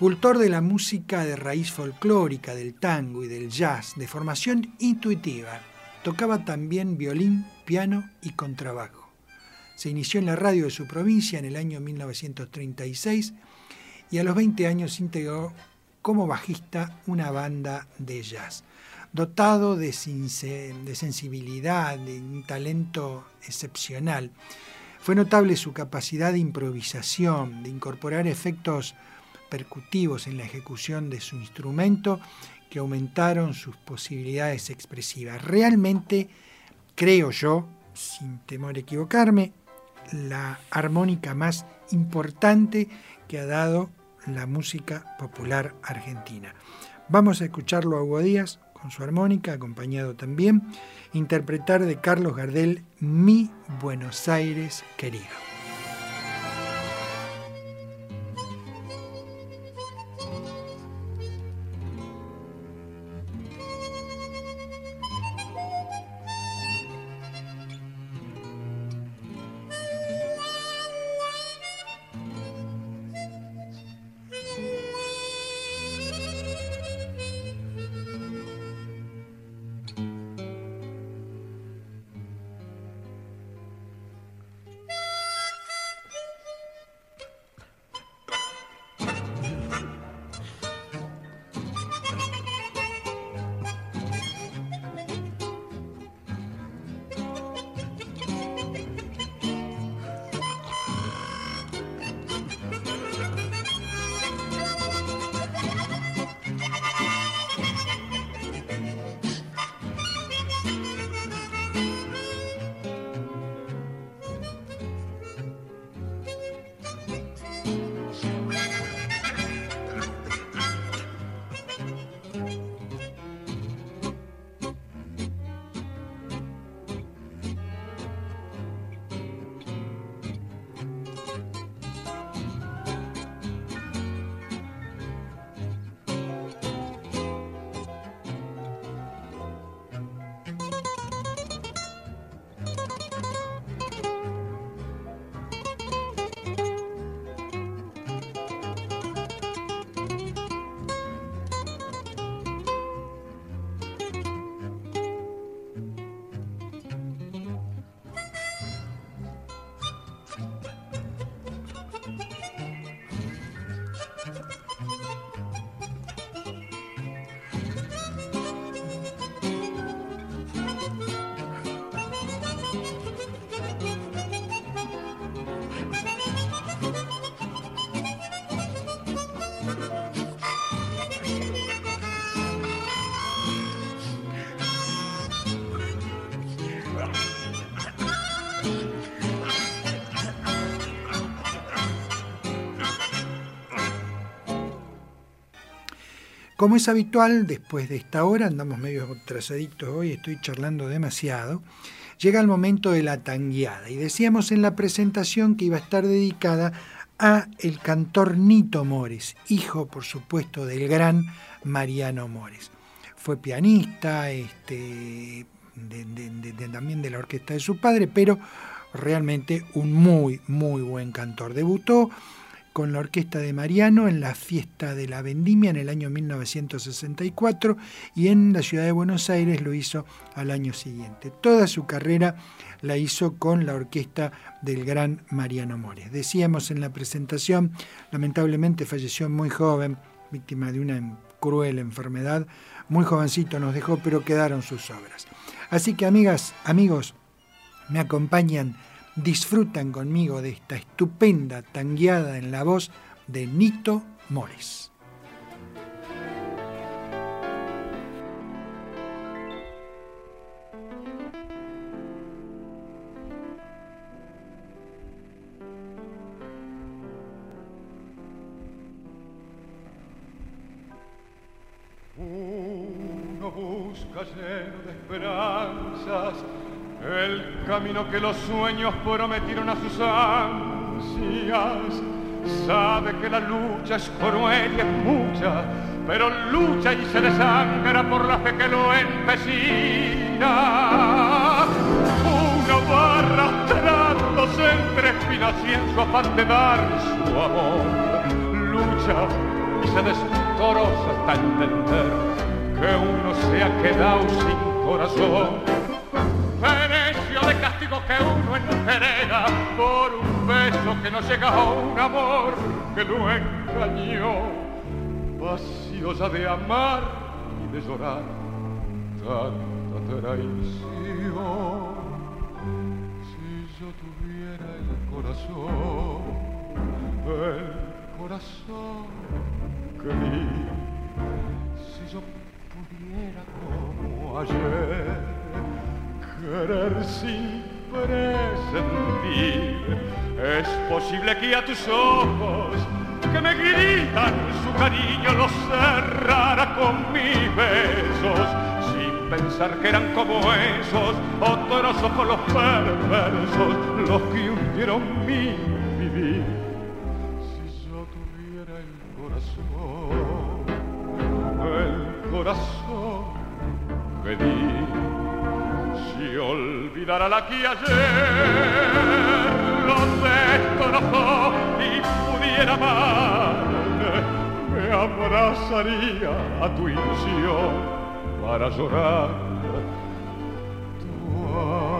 A: Cultor de la música de raíz folclórica, del tango y del jazz, de formación intuitiva. Tocaba también violín, piano y contrabajo. Se inició en la radio de su provincia en el año 1936 y a los 20 años integró como bajista una banda de jazz. Dotado de, de sensibilidad, de un talento excepcional, fue notable su capacidad de improvisación, de incorporar efectos percutivos en la ejecución de su instrumento que aumentaron sus posibilidades expresivas. Realmente, creo yo, sin temor a equivocarme, la armónica más importante que ha dado la música popular argentina. Vamos a escucharlo a Hugo Díaz con su armónica, acompañado también, interpretar de Carlos Gardel Mi Buenos Aires querido. Como es habitual, después de esta hora, andamos medio trazaditos hoy, estoy charlando demasiado, llega el momento de la tangueada. Y decíamos en la presentación que iba a estar dedicada a el cantor Nito Mores, hijo, por supuesto, del gran Mariano Mores. Fue pianista, este, también de la orquesta de su padre, pero realmente un muy, muy buen cantor. Debutó con la orquesta de Mariano en la fiesta de la vendimia en el año 1964 y en la ciudad de Buenos Aires lo hizo al año siguiente. Toda su carrera la hizo con la orquesta del gran Mariano Mores. Decíamos en la presentación, lamentablemente falleció muy joven, víctima de una cruel enfermedad, muy jovencito nos dejó, pero quedaron sus obras. Así que amigas, amigos, me acompañan disfrutan conmigo de esta estupenda tangueada en la voz de Nito Mores.
G: Uno busca lleno de esperanzas el camino que los sueños prometieron a sus ansias. Sabe que la lucha es cruel y es mucha, pero lucha y se desangra por la fe que lo empecina. Uno va arrastrándose entre espinas y en su afán de dar su amor. Lucha y se destorosa hasta entender que uno se ha quedado sin corazón de castigo que uno entrega por un beso que no llega a un amor que lo engañó. Vacío ya de amar y de llorar tanta traición. Si yo tuviera el corazón, el corazón que vi, si yo pudiera como ayer querer sin presentir. Es posible que a tus ojos que me gritan su cariño los cerrara con mis besos, sin pensar que eran como esos otros ojos los perversos, los que hundieron mi vivir. Si yo tuviera el corazón, el corazón que di olvidara la que ayer lo destrozó y pudiera amarte, me abrazaría a tu ilusión para llorar tu amor.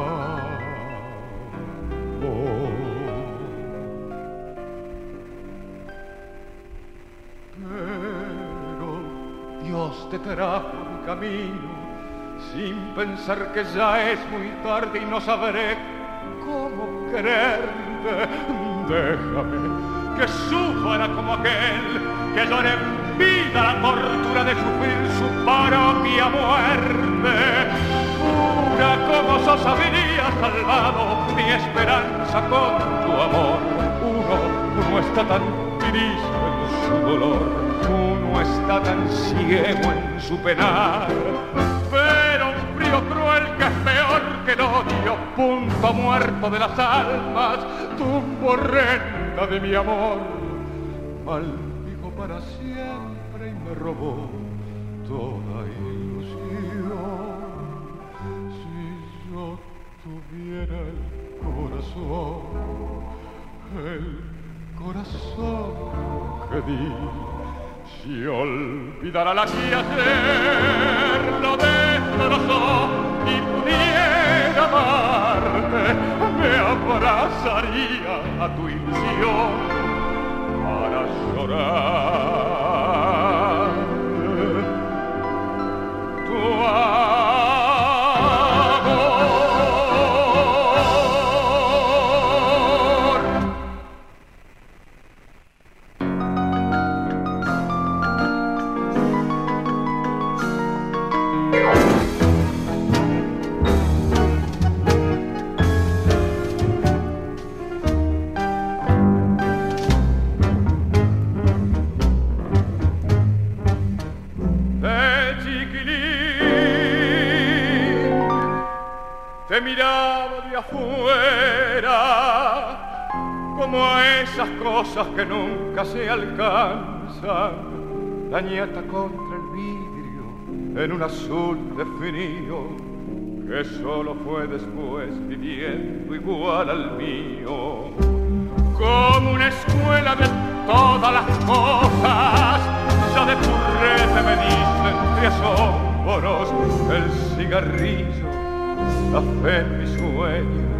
G: Pero Dios te trajo mi camino sin pensar que ya es muy tarde y no sabré cómo quererte. Déjame que sufra como aquel que llore en vida la tortura de sufrir su propia muerte. Pura como sos habría salvado mi esperanza con tu amor. Uno, uno está tan triste en su dolor, uno está tan ciego en su penar cruel que es peor que el odio, punto muerto de las almas, tumbo horrenda de mi amor. Maldijo para siempre y me robó toda ilusión. Si yo tuviera el corazón, el corazón que di, si olvidara la que ayer lo destrozó y pudiera amarte, me abrazaría a tu ilusión para llorar. Tu afuera, como esas cosas que nunca se alcanzan, la nieta contra el vidrio en un azul definido que solo fue después viviendo igual al mío. Como una escuela de todas las cosas, ya de purrete me dicen entre asombros el cigarrillo, la fe en mis sueños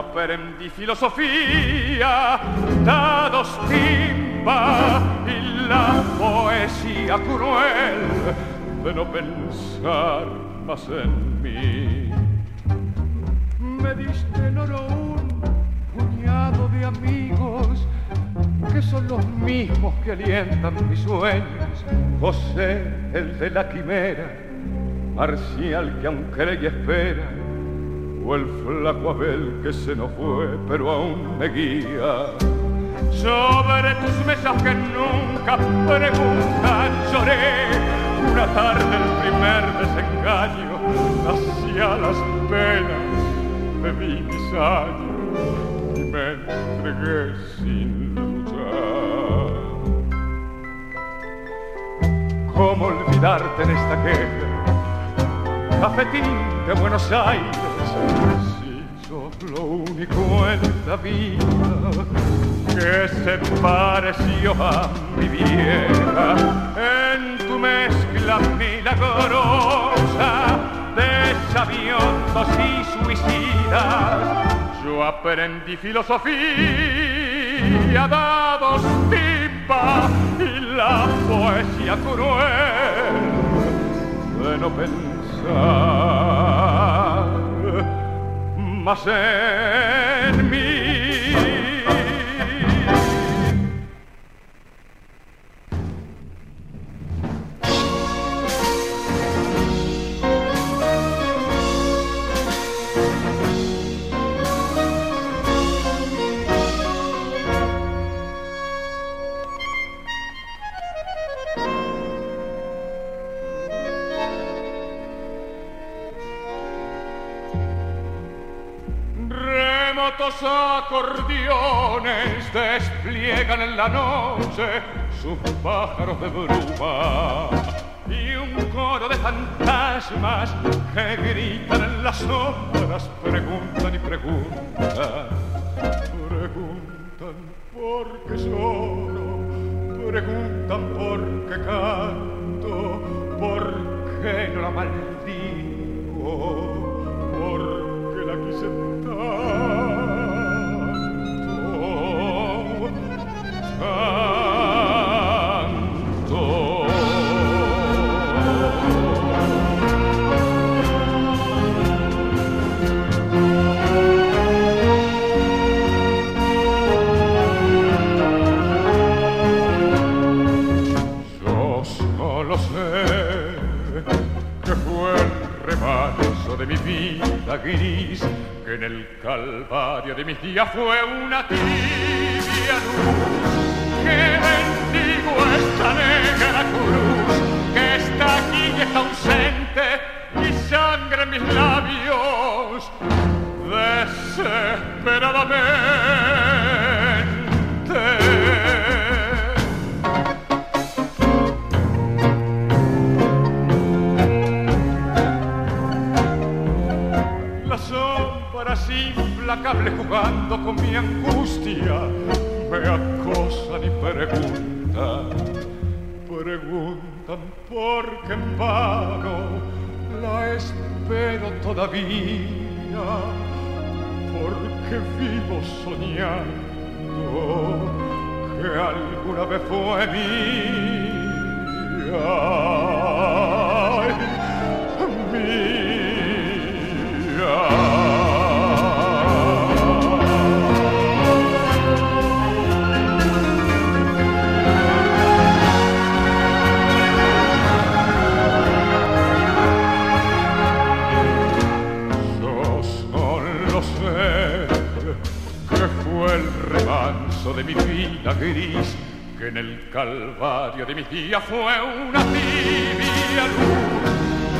G: Yo aprendí filosofía, dados timba y la poesía cruel de no pensar más en mí. Me diste en oro un puñado de amigos que son los mismos que alientan mis sueños. José, el de la quimera, Marcial que aún cree y espera, o el flaco Abel que se nos fue pero aún me guía. Sobre tus mesas que nunca preguntan lloré una tarde el primer desengaño hacia las penas bebí mis años y me entregué sin luchar. ¿Cómo olvidarte en esta queja? Cafetín de Buenos Aires, si sos lo único en la vida que se pareció a mi vieja en tu mezcla milagrosa de sabiondos y suicidas. Yo aprendí filosofía, dados timba y la poesía cruel de no pensar más en mí. Remotos acordeones despliegan en la noche sus pájaros de bruma y un coro de fantasmas que gritan en las sombras preguntan y preguntan, preguntan por qué lloro, preguntan por qué canto, por qué no la maldigo, por qué la quise tanto. Gris, que en el calvario de mis días fue una tibia luz, que bendigo esta negra cruz, que está aquí y está ausente, y sangre en mis labios, desesperadamente. La sombra implacable jugando con mi angustia me acosan y preguntan, preguntan por qué en vano la espero todavía, porque vivo soñando que alguna vez fue mía. Mía. de mi vida gris, que en el calvario de mi día fue una tibia luz.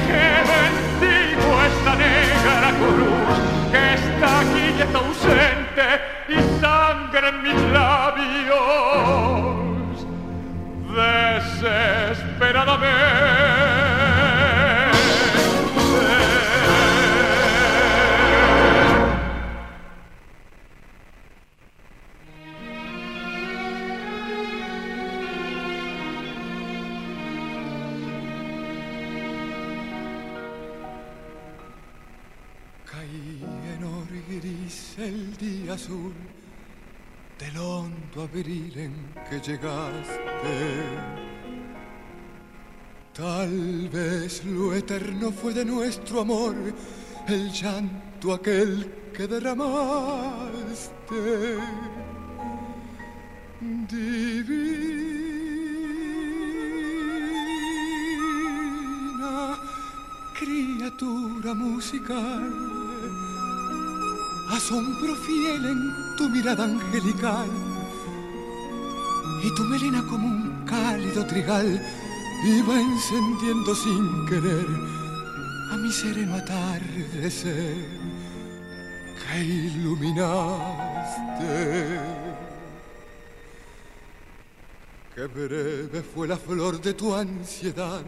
G: Que bendigo esta negra cruz, que está aquí y está ausente, y sangre en mis labios. Desesperadamente.
K: El día azul del hondo abril en que llegaste. Tal vez lo eterno fue de nuestro amor, el llanto aquel que derramaste. Divina criatura musical asombro fiel en tu mirada angelical y tu melena como un cálido trigal iba encendiendo sin querer a mi sereno atardecer que iluminaste. Qué breve fue la flor de tu ansiedad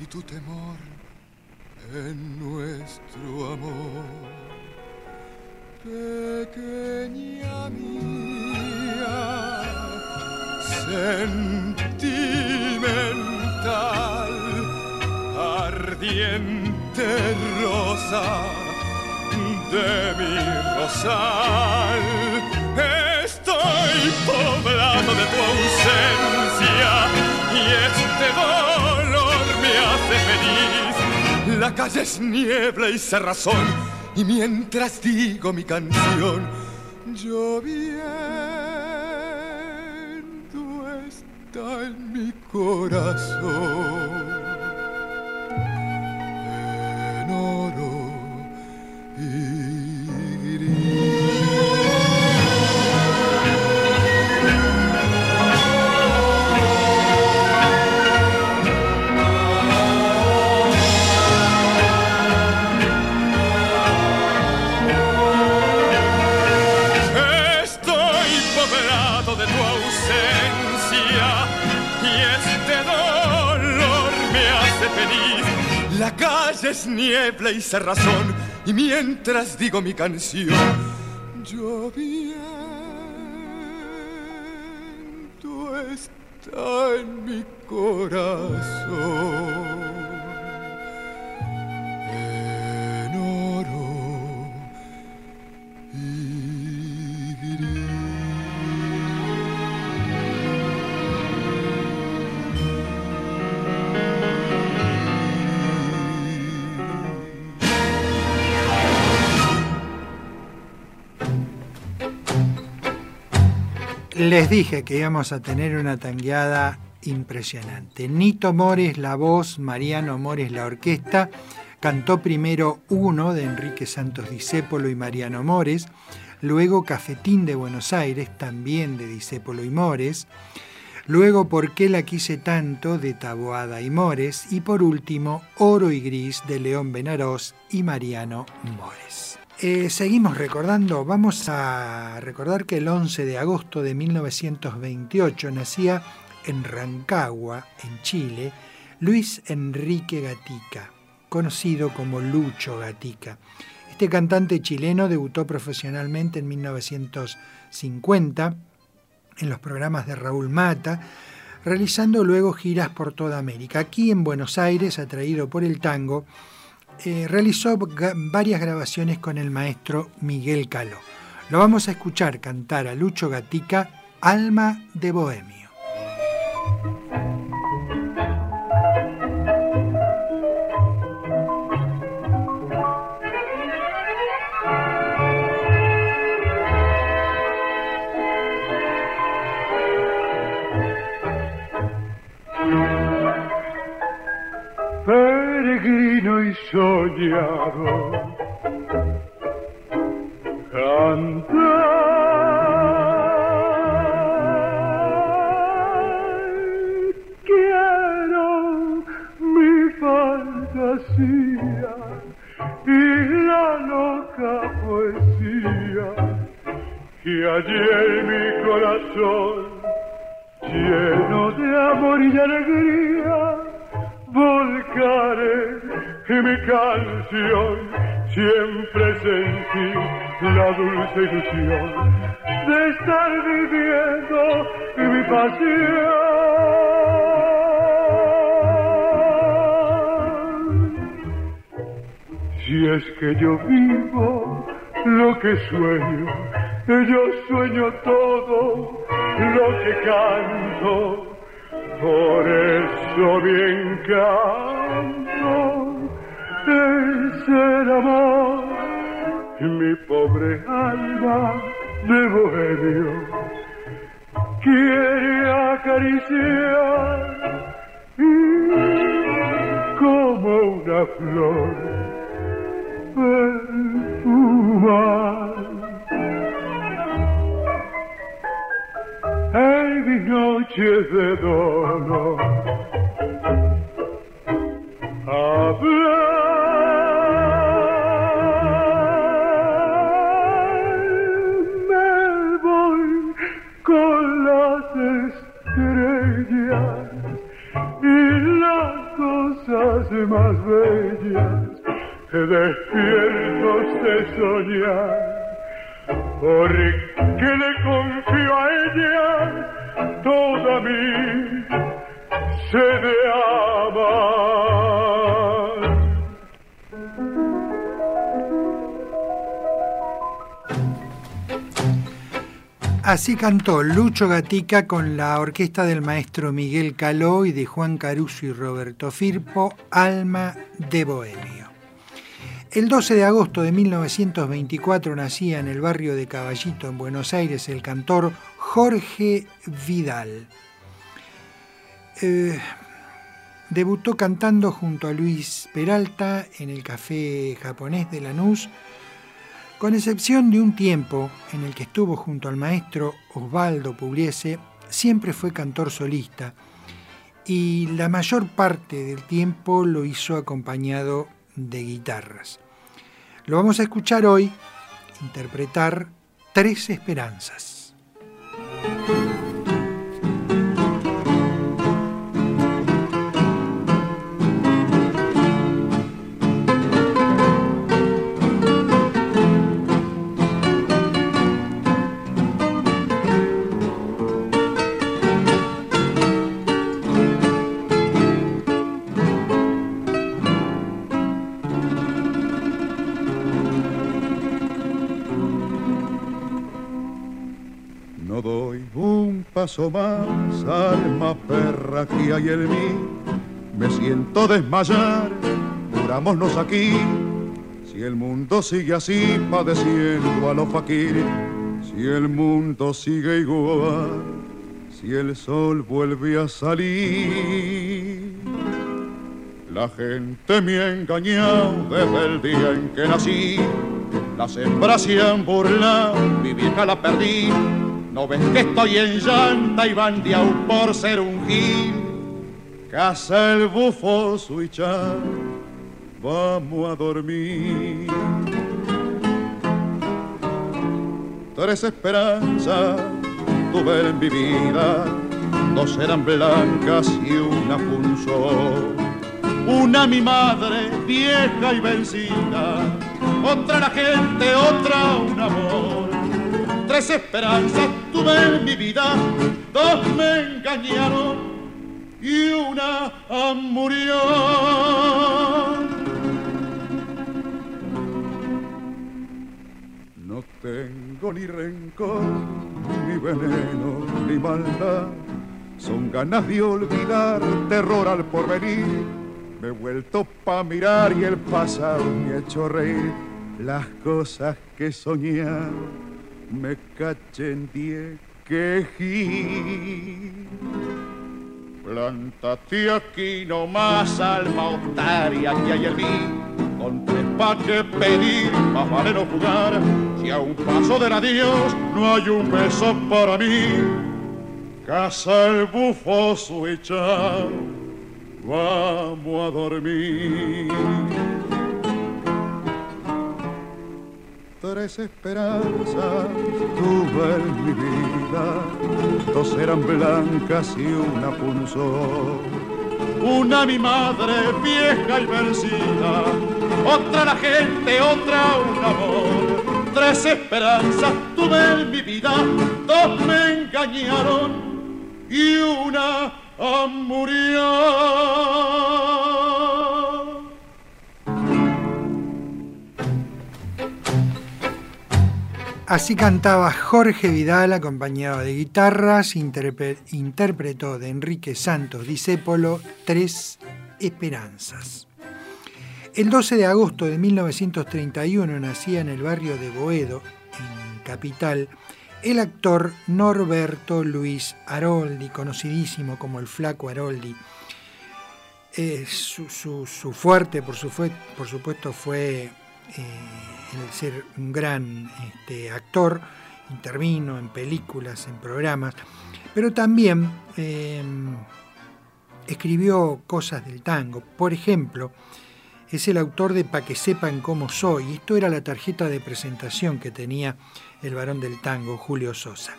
K: y tu temor en nuestro amor pequeña mía, sentimental, ardiente rosa de mi rosal. Estoy poblado de tu ausencia y este dolor me hace feliz. La calle es niebla y cerrazón y mientras digo mi canción, lloviendo está en mi corazón. La calle es niebla y cerrazón, y mientras digo mi canción, lloviendo está en mi corazón.
A: Les dije que íbamos a tener una tangueada impresionante. Nito Mores la voz, Mariano Mores la orquesta. Cantó primero uno de Enrique Santos Discépolo y Mariano Mores, luego Cafetín de Buenos Aires, también de Discépolo y Mores, luego Por qué la quise tanto de Taboada y Mores y por último Oro y Gris de León Benarós y Mariano Mores. Eh, seguimos recordando, vamos a recordar que el 11 de agosto de 1928 nacía en Rancagua, en Chile, Luis Enrique Gatica, conocido como Lucho Gatica. Este cantante chileno debutó profesionalmente en 1950 en los programas de Raúl Mata, realizando luego giras por toda América. Aquí en Buenos Aires, atraído por el tango, eh, realizó varias grabaciones con el maestro Miguel Caló. Lo vamos a escuchar cantar a Lucho Gatica, Alma de Bohemia.
G: soñado cantar.
L: Quiero mi fantasía y la loca poesía que ayer mi corazón lleno de amor y de alegría volcaré en mi canción, siempre sentí la dulce ilusión de estar viviendo mi pasión. Si es que yo vivo lo que sueño, yo sueño todo lo que canto, eso bien canto es el amor, mi pobre alma de bohemio quiere acariciar y como una flor perfumar. En mis noches de dolor despiertos de soñar porque le confío a ella toda mi sed de amar.
A: Así cantó Lucho Gatica con la orquesta del maestro Miguel Caló y de Juan Caruso y Roberto Firpo, Alma de Bohemio. El 12 de agosto de 1924 nacía en el barrio de Caballito, en Buenos Aires, el cantor Jorge Vidal. Eh, debutó cantando junto a Luis Peralta en el Café Japonés de Lanús, con excepción de un tiempo en el que estuvo junto al maestro Osvaldo Pugliese, siempre fue cantor solista y la mayor parte del tiempo lo hizo acompañado de guitarras. Lo vamos a escuchar hoy interpretar Tres Esperanzas.
L: Paso más, alma perra que hay en mí. Me siento desmayar, murámonos aquí. Si el mundo sigue así, padeciendo a los faquires, si el mundo sigue igual, si el sol vuelve a salir. La gente me ha engañado desde el día en que nací. Las hembras se han burlado, mi vieja la perdí. No ves que estoy en llanta y bandeado por ser un gil. Casa el bufo suichar, vamos a dormir. Tres esperanzas tuve en mi vida, dos eran blancas y una punzó. Una mi madre, vieja y vencida, otra la gente, otra un amor. Tres esperanzas tuve en mi vida, dos me engañaron y una murió. No tengo ni rencor, ni veneno, ni maldad. Son ganas de olvidar, terror al porvenir. Me he vuelto pa' mirar y el pasado me ha hecho reír. Las cosas que soñé me caché en diez quejí. Plántate aquí nomás, alma otaria que hay mí. Con tres pa' que pedir, más vale no jugar. Si a un paso del adiós no hay un beso para mí. Casa el bufo suicha, vamos a dormir. Tres esperanzas tuve en mi vida, dos eran blancas y una punzó. Una mi madre vieja y vencida, otra la gente, otra un amor. Tres esperanzas tuve en mi vida, dos me engañaron y una murió.
A: Así cantaba Jorge Vidal acompañado de guitarras, interpre- interpretó de Enrique Santos Discépolo Tres Esperanzas. El 12 de agosto de 1931 nacía en el barrio de Boedo, en Capital, el actor Norberto Luis Aroldi, conocidísimo como el Flaco Aroldi. Eh, su, fuerte, por supuesto, fue eh, el ser un gran este, actor, intervino en películas, en programas, pero también eh, escribió cosas del tango. Por ejemplo, es el autor de Pa' que sepan cómo soy. Esto era la tarjeta de presentación que tenía el varón del tango, Julio Sosa.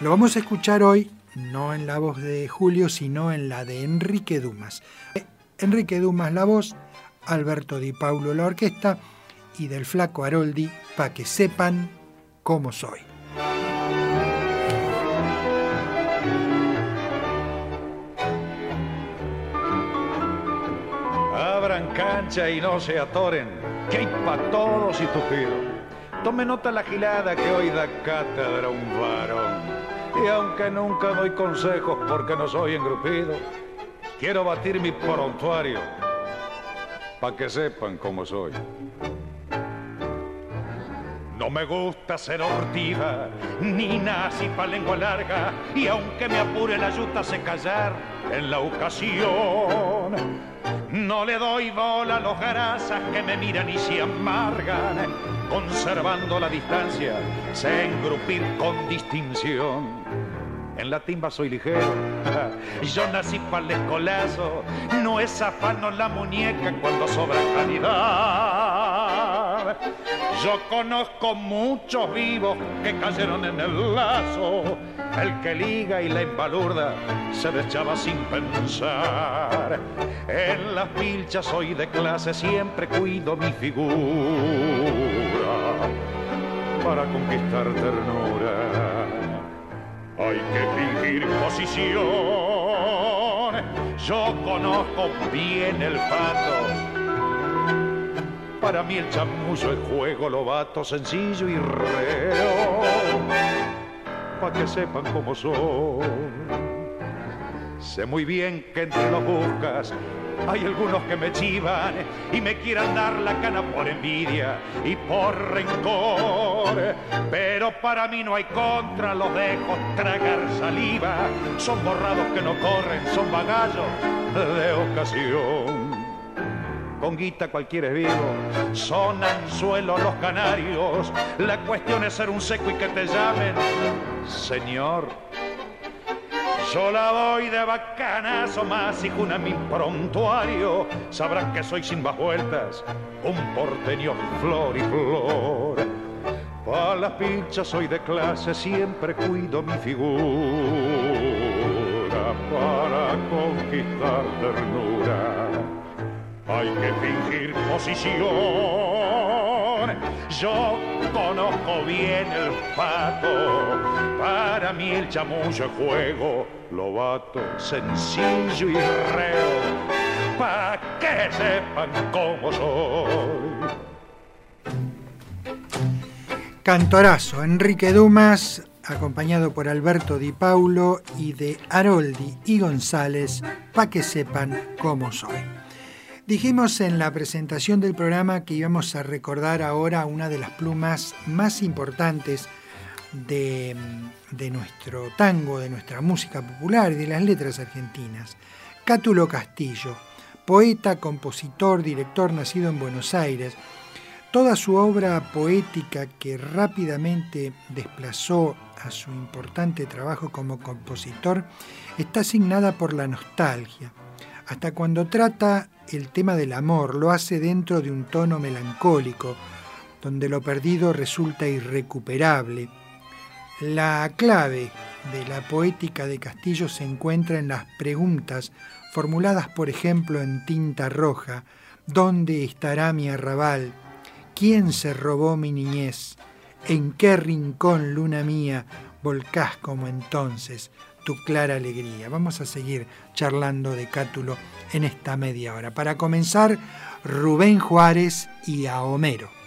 A: Lo vamos a escuchar hoy, no en la voz de Julio, sino en la de Enrique Dumas. Enrique Dumas la voz, Alberto Di Paulo la orquesta y del flaco Haroldi, Pa' que sepan cómo soy.
M: Abran cancha y no se atoren, que hay pa' todos y tupido. Tome nota la gilada que hoy da cátedra un varón. Y aunque nunca doy consejos porque no soy engrupido, quiero batir mi prontuario pa' que sepan cómo soy. No me gusta ser ortiga, ni nazi pa' lengua larga, y aunque me apure la yuta sé callar en la ocasión. No le doy bola a los grasas que me miran y se amargan, conservando la distancia, sé engrupir con distinción. En la timba soy ligero, yo nací para el escolazo, no es afano la muñeca cuando sobra calidad. Yo conozco muchos vivos que cayeron en el lazo, el que liga y la embalurda se deschaba sin pensar. En las pilchas soy de clase, siempre cuido mi figura para conquistar ternura hay que fingir posición. Yo conozco bien el pato. Para mí el chamullo es juego lobato, sencillo y reo. Pa' que sepan cómo soy. Sé muy bien que entre los buscas hay algunos que me chivan y me quieran dar la cana por envidia y por rencor. Pero para mí no hay contra, los dejo tragar saliva. Son borrados que no corren, son bagallos de ocasión. Con guita cualquiera es vivo, son anzuelos los canarios. La cuestión es ser un seco y que te llamen, señor. Yo la doy de bacanazo más y juna mi prontuario. Sabrán que soy sin más vueltas, un porteño flor y flor. Pa' las pinchas soy de clase, siempre cuido mi figura. Para conquistar ternura hay que fingir posición. Yo conozco bien el pato, para mí el chamullo es juego, lobato, sencillo y reo, pa' que sepan cómo soy.
A: Cantorazo, Enrique Dumas, acompañado por Alberto Di Paulo y de Haroldi y González, para que sepan cómo soy. Dijimos en la presentación del programa que íbamos a recordar ahora una de las plumas más importantes de, de nuestro tango, de nuestra música popular y de las letras argentinas. Cátulo Castillo, poeta, compositor, director nacido en Buenos Aires, Toda su obra poética que rápidamente desplazó a su importante trabajo como compositor está asignada por la nostalgia. Hasta cuando trata el tema del amor lo hace dentro de un tono melancólico, donde lo perdido resulta irrecuperable. La clave de la poética de Castillo se encuentra en las preguntas formuladas, por ejemplo, en tinta roja, ¿dónde estará mi arrabal? ¿Quién se robó mi niñez? ¿En qué rincón, luna mía, volcás como entonces tu clara alegría? Vamos a seguir charlando de Cátulo en esta media hora. Para comenzar, Rubén Juárez y a Homero.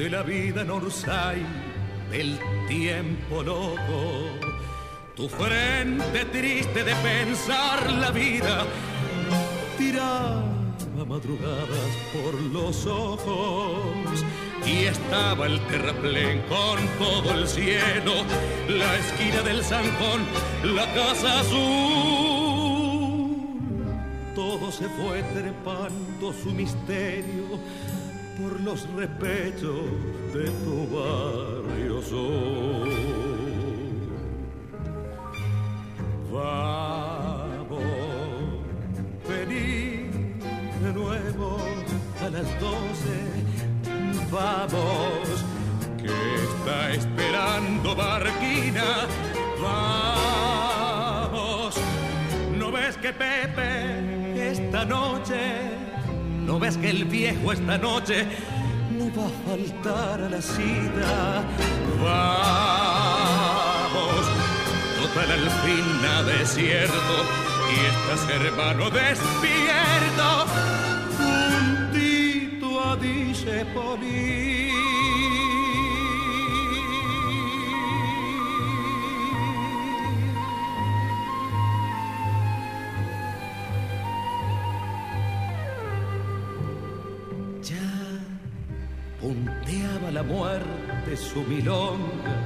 I: De la vida en del tiempo loco. Tu frente triste de pensar la vida tiraba madrugadas por los ojos y estaba el terraplén con todo el cielo, la esquina del zancón, la casa azul. Todo se fue trepando su misterio por los repechos de tu barrio. Vamos, vení de nuevo a las doce. Vamos, que está esperando Barquina. Vamos, ¿no ves que Pepe esta noche ¿No ves que el viejo esta noche no va a faltar a la cita? Vamos, total al fin nada es cierto y estás hermano despierto juntito a dice la muerte su milonga,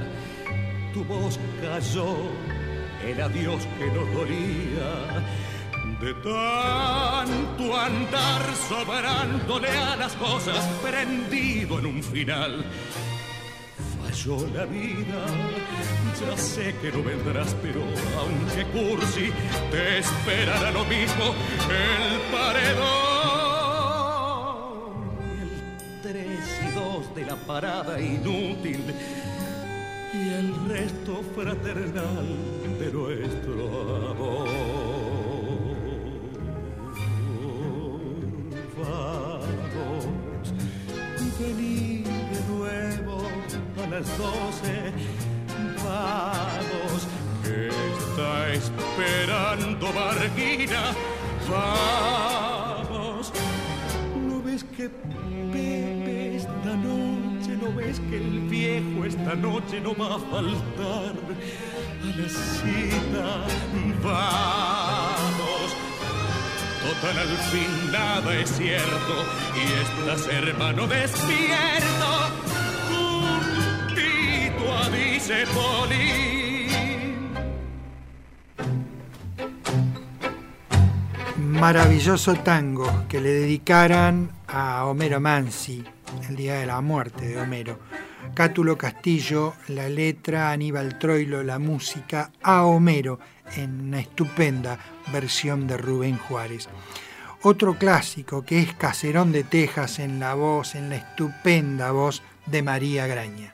I: tu voz cayó el adiós que nos dolía. De tanto andar sobrándole a las cosas, prendido en un final, falló la vida. Ya sé que no vendrás, pero aunque cursi, te esperará lo mismo el paredón. De la parada inútil y el resto fraternal de nuestro amor. Vamos, vení de nuevo a las doce. Vamos, que está esperando Barquina. Vamos, ¿no ves que que el viejo esta noche no va a faltar a la cita. Vamos, total al fin nada es cierto y estás hermano despierto. Juntito a dice
A: Maravilloso tango que le dedicaran a Homero Mansi el día de la muerte de Homero. Cátulo Castillo, la letra, Aníbal Troilo, la música, a Homero, en una estupenda versión de Rubén Juárez. Otro clásico que es Caserón de Texas en la voz, en la estupenda voz de María Graña.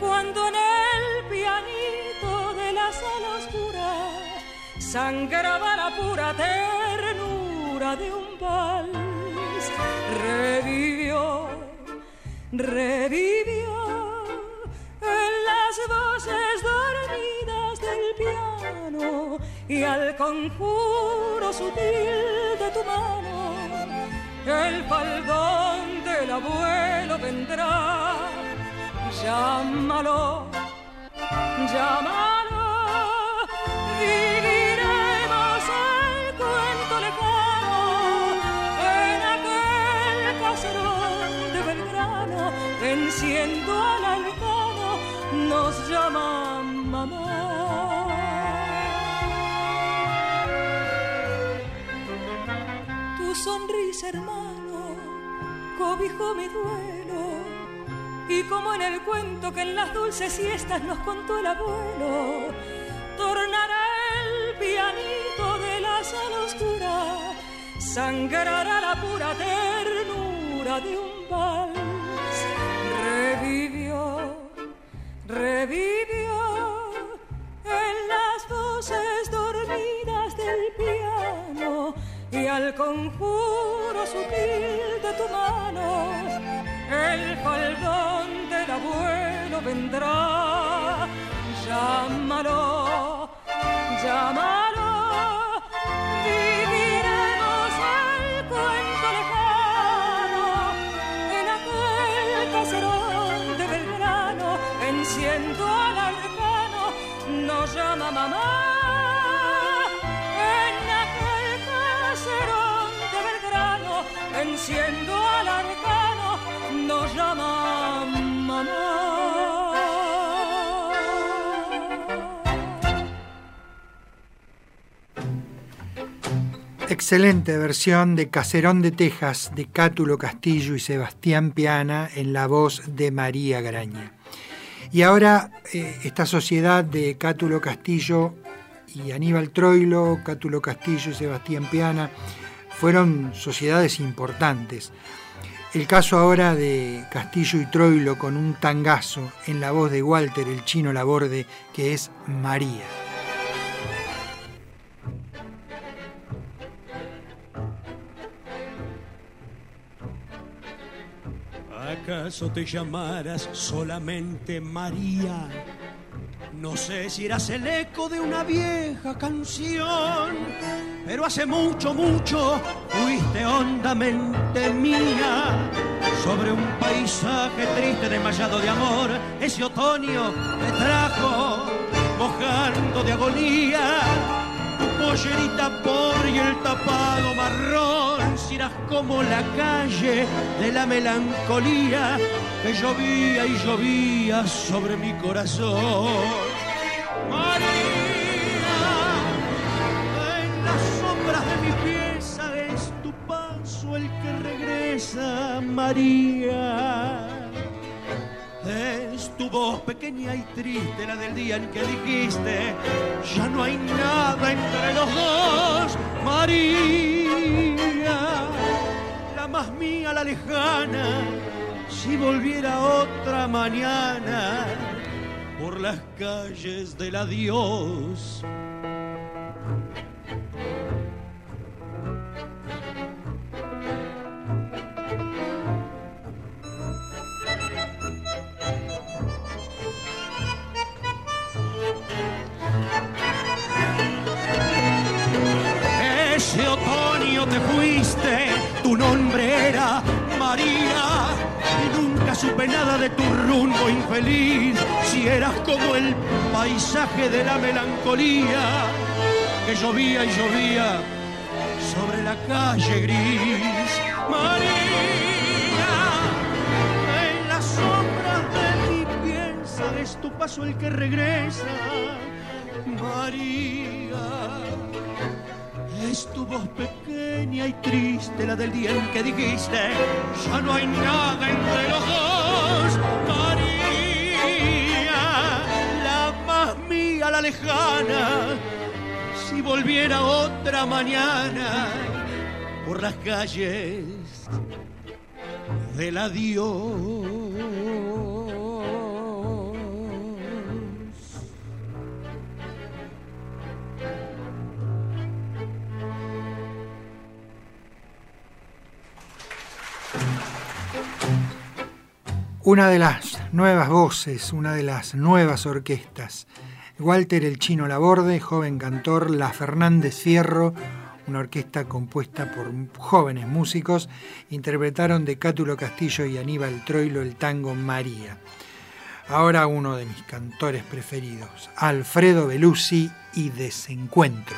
E: Cuando en el pianito de la sala oscura sangraba la pura ternura de un vals, revivió, revivió en las voces dormidas del piano y al conjuro sutil de tu mano, el faldón del abuelo vendrá. Llámalo, llámalo, viviremos el cuento lejano en aquel caserón de Belgrano, venciendo al arcano, nos llama mamá. Tu sonrisa, hermano, cobijó mi duelo. Y como en el cuento que en las dulces siestas nos contó el abuelo, tornará el pianito de la sala oscura, sangrará la pura ternura de un vals. Revivió, revivió en las voces y al conjuro sutil de tu mano el faldón del abuelo vendrá. Llámalo, llámalo, viviremos el cuento lejano en aquel caserón de Belgrano, enciendo al arcano, nos llama mamá. Enciendo al arcano, nos llama mamá.
A: Excelente versión de Caserón de Texas de Cátulo Castillo y Sebastián Piana en la voz de María Graña. Y ahora eh, esta sociedad de Cátulo Castillo y Aníbal Troilo, Cátulo Castillo y Sebastián Piana, fueron sociedades importantes. El caso ahora de Castillo y Troilo con un tangazo en la voz de Walter el chino Laborde, que es María.
N: ¿Acaso te llamaras solamente María? No sé si eras el eco de una vieja canción, pero hace mucho, mucho fuiste hondamente mía. Sobre un paisaje triste desmayado de amor, ese otoño me trajo mojando de agonía. Pollerita por y el tapado marrón, si eras como la calle de la melancolía que llovía y llovía sobre mi corazón. María, en las sombras de mi pieza es tu paso el que regresa, María. Tu voz pequeña y triste, la del día en que dijiste, ya no hay nada entre los dos, María. La más mía, la lejana, si volviera otra mañana por las calles del adiós. Tu nombre era María y nunca supe nada de tu rumbo infeliz, si eras como el paisaje de la melancolía que llovía y llovía sobre la calle gris. María, en las sombras de mi piensa es tu paso el que regresa. María, es tu voz pequeña y triste, la del día en que dijiste, ya no hay nada entre los dos. María, la más mía, la lejana, si volviera otra mañana por las calles del adiós.
A: Una de las nuevas voces, una de las nuevas orquestas. Walter el Chino Laborde, joven cantor, La Fernández Fierro, una orquesta compuesta por jóvenes músicos, interpretaron de Cátulo Castillo y Aníbal Troilo el tango María. Ahora uno de mis cantores preferidos, Alfredo Belusi y Desencuentro.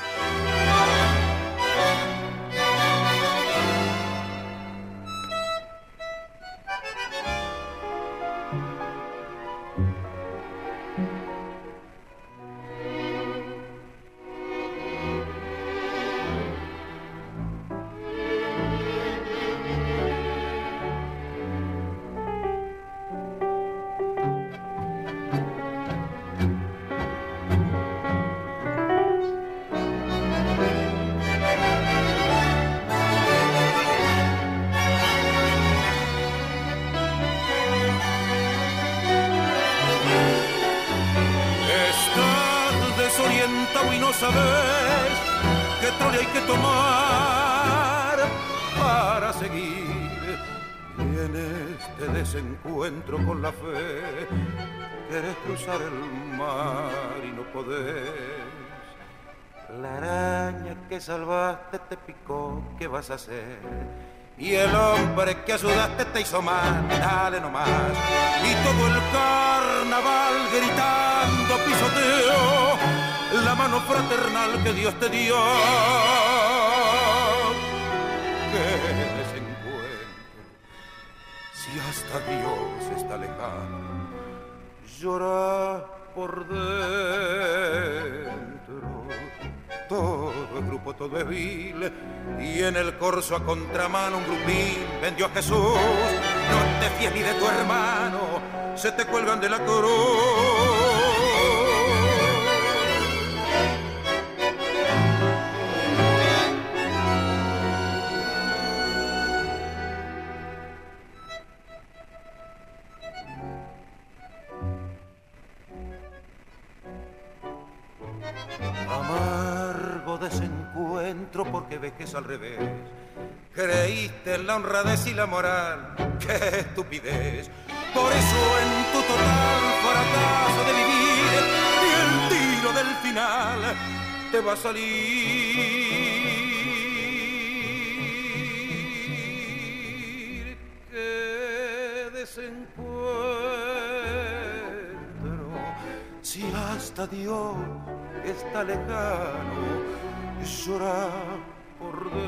O: Y el hombre que ayudaste te hizo mal, dale nomás. Y todo el carnaval gritando pisoteo la mano fraternal que Dios te dio. Qué desencuentro, si hasta Dios está lejano, llora por dentro todo el grupo, todo es vil. Y en el corso a contramano un grupín vendió a Jesús. No te fíes ni de tu hermano, se te cuelgan de la cruz. Que es al revés. Creíste en la honradez y la moral, qué estupidez. Por eso en tu total fracaso de vivir y el tiro del final te va a salir. Qué desencuentro, si hasta Dios está lejano llorar por dentro.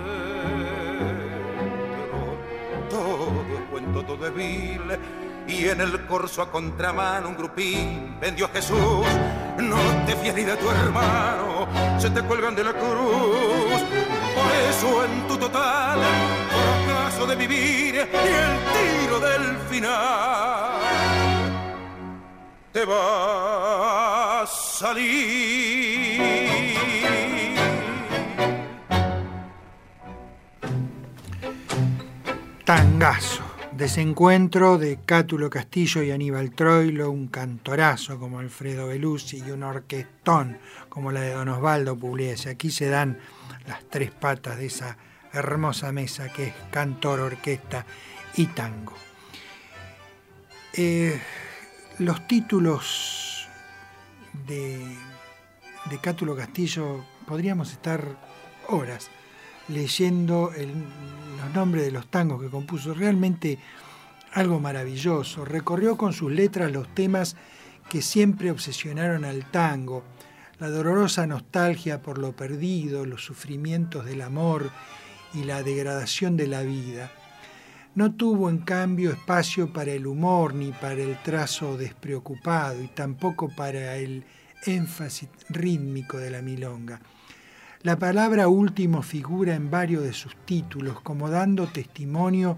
O: Todo es cuento, todo es vil. Y en el corso a contramano un grupín vendió a Jesús. No te fíes ni de tu hermano, se te cuelgan de la cruz. Por eso en tu total fracaso de vivir y el tiro del final te va a salir.
A: Tangazo, desencuentro de Cátulo Castillo y Aníbal Troilo, un cantorazo como Alfredo Belusi y un orquestón como la de Don Osvaldo Pugliese. Aquí se dan las tres patas de esa hermosa mesa que es cantor, orquesta y tango. Eh, los títulos de, de Cátulo Castillo podríamos estar horas leyendo los nombres de los tangos que compuso. Realmente algo maravilloso. Recorrió con sus letras los temas que siempre obsesionaron al tango. La dolorosa nostalgia por lo perdido, los sufrimientos del amor y la degradación de la vida. No tuvo en cambio espacio para el humor ni para el trazo despreocupado y tampoco para el énfasis rítmico de la milonga. La palabra último figura en varios de sus títulos, como dando testimonio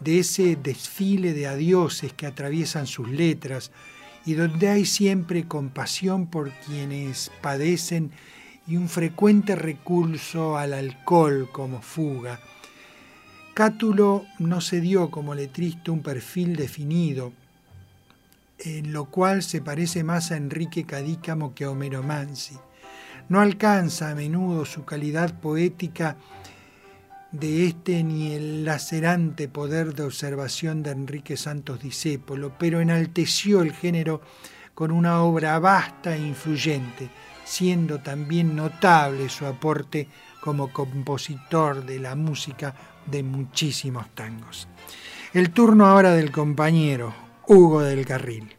A: de ese desfile de adioses que atraviesan sus letras y donde hay siempre compasión por quienes padecen y un frecuente recurso al alcohol como fuga. Cátulo no se dio como letrista un perfil definido, en lo cual se parece más a Enrique Cadícamo que a Homero Mansi. No alcanza a menudo su calidad poética de este ni el lacerante poder de observación de Enrique Santos Discépolo, pero enalteció el género con una obra vasta e influyente, siendo también notable su aporte como compositor de la música de muchísimos tangos. El turno ahora del compañero Hugo del Carril.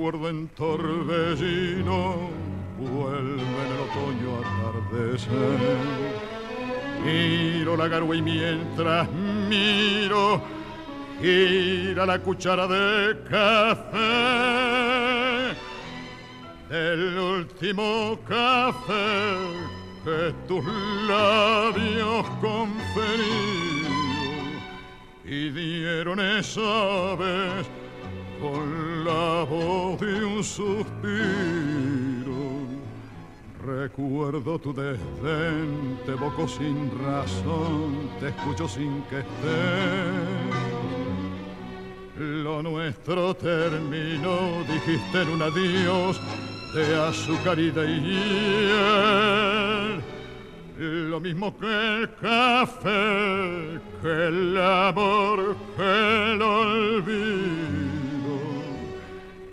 P: Recuerdo en torbellino, vuelve en el otoño atardecer. Miro la gargua y mientras miro, gira la cuchara de café. El último café que tus labios conferían y dieron esa vez con de un suspiro. Recuerdo tu desdén, te evoco sin razón, te escucho sin que estés. Lo nuestro terminó, dijiste en un adiós de azúcar y de hiel. Lo mismo que el café, que el amor, que el olvido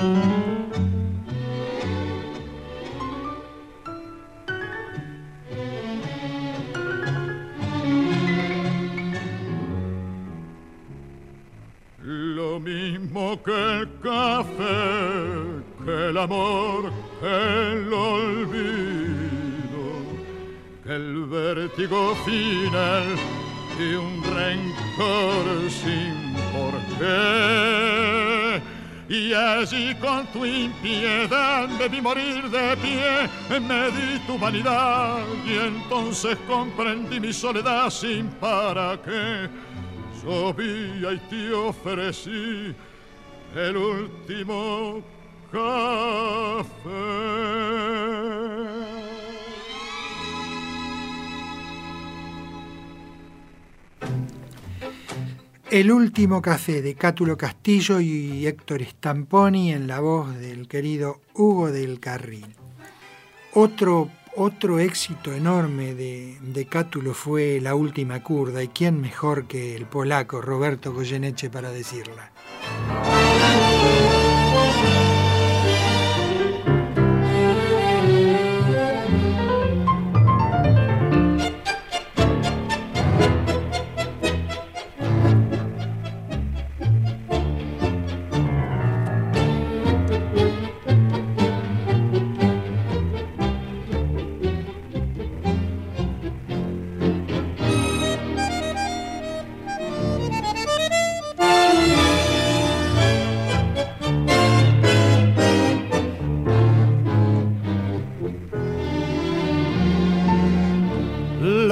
P: Lo mismo que el café, que el amor, que el olvido, que el vértigo final y un rencor sin por qué y allí con tu impiedad me vi morir de pie, me di tu vanidad y entonces comprendí mi soledad sin para qué. Llovía y te ofrecí el último café.
A: El último café de Cátulo Castillo y Héctor Stamponi en la voz del querido Hugo del Carril. Otro, otro éxito enorme de, de, Cátulo fue La Última Curda, y quién mejor que el polaco Roberto Goyeneche para decirla.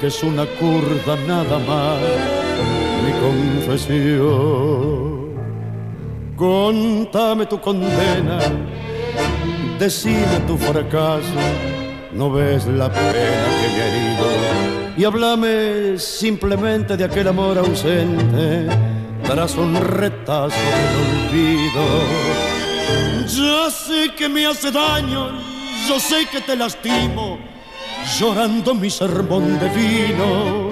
N: que es una curda nada más confesión. Contame tu condena, decime tu fracaso, no ves la pena que me ha herido. Y háblame simplemente de aquel amor ausente, tras un retazo del olvido. Ya sé que me hace daño, yo sé que te lastimo, llorando mi sermón de vino,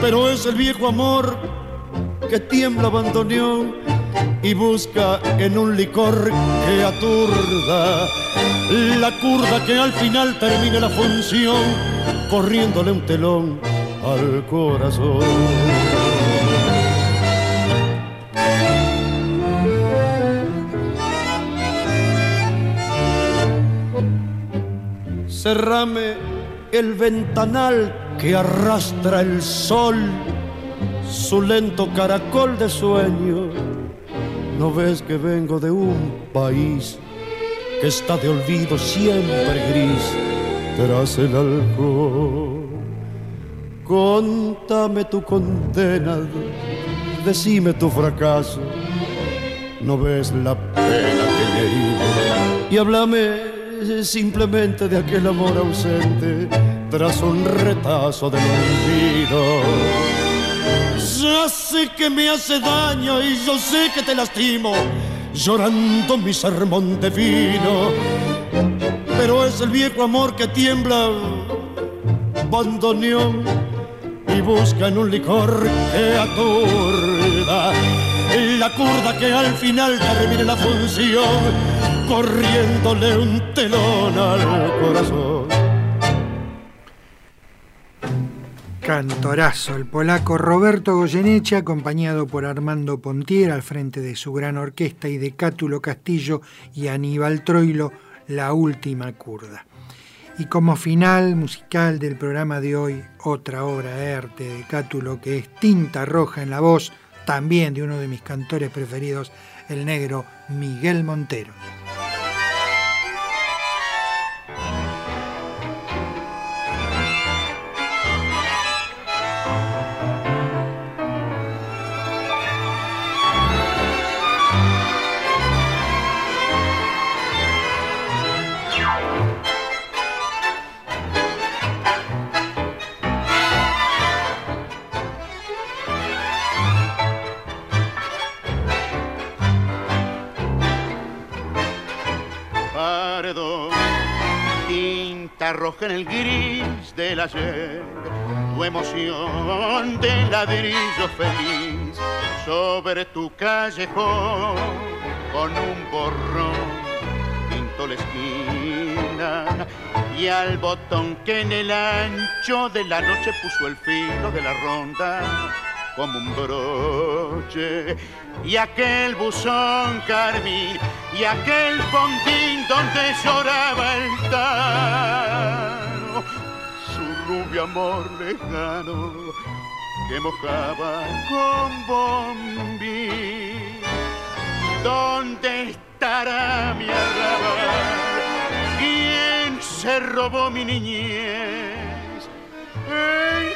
N: pero es el viejo amor que tiembla abandoneó y busca en un licor que aturda la curda que al final termine la función corriéndole un telón al corazón. Cerrame el ventanal que arrastra el sol, su lento caracol de sueño. ¿No ves que vengo de un país que está de olvido siempre gris tras el alcohol? Contame tu condena, decime tu fracaso. ¿No ves la pena que me herido? Y háblame simplemente de aquel amor ausente tras un retazo del olvido. Ya sé que me hace daño y yo sé que te lastimo, llorando mi sermón de vino. Pero es el viejo amor que tiembla, bandoneón, y busca en un licor que aturda la curda que al final termine la función corriéndole un telón al corazón.
A: Cantorazo, el polaco Roberto Goyeneche, acompañado por Armando Pontier al frente de su gran orquesta y de Cátulo Castillo y Aníbal Troilo, la última curda. Y como final musical del programa de hoy, otra obra de arte de Cátulo que es Tinta Roja en la voz, también de uno de mis cantores preferidos, el negro Miguel Montero.
Q: Arroja en el gris del ayer. Tu emoción de ladrillo feliz sobre tu callejón con un borrón pinto la esquina y al botón que en el ancho de la noche puso el filo de la ronda como un broche y aquel buzón carmín y aquel fondín donde lloraba el tano su rubio amor lejano que mojaba con bombín ¿Dónde estará mi arrabal? ¿Quién se robó mi niñez? ¿En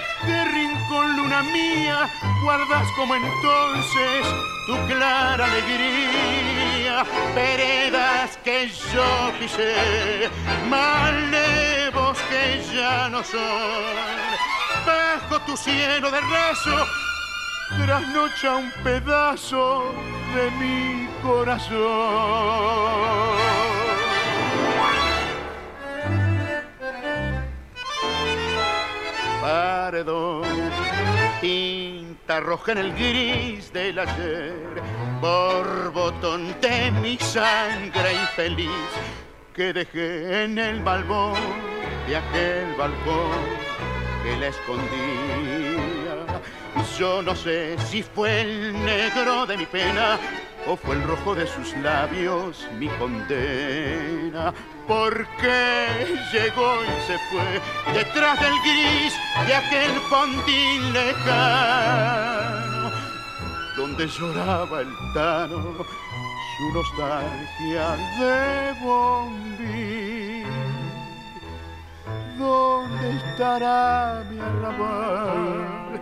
Q: rincón, luna mía, guardas como entonces tu clara alegría? Veredas que yo pisé, malevos que ya no son. Bajo tu cielo de raso, trasnocha un pedazo de mi corazón. Paredón, tinta roja en el gris del ayer, botón de mi sangre infeliz que dejé en el balbón de aquel balcón que la escondía. Yo no sé si fue el negro de mi pena o fue el rojo de sus labios mi condena. Porque llegó y se fue detrás del gris de aquel fondín lejano, donde lloraba el tano su nostalgia de bombín. ¿Dónde estará mi arrabal?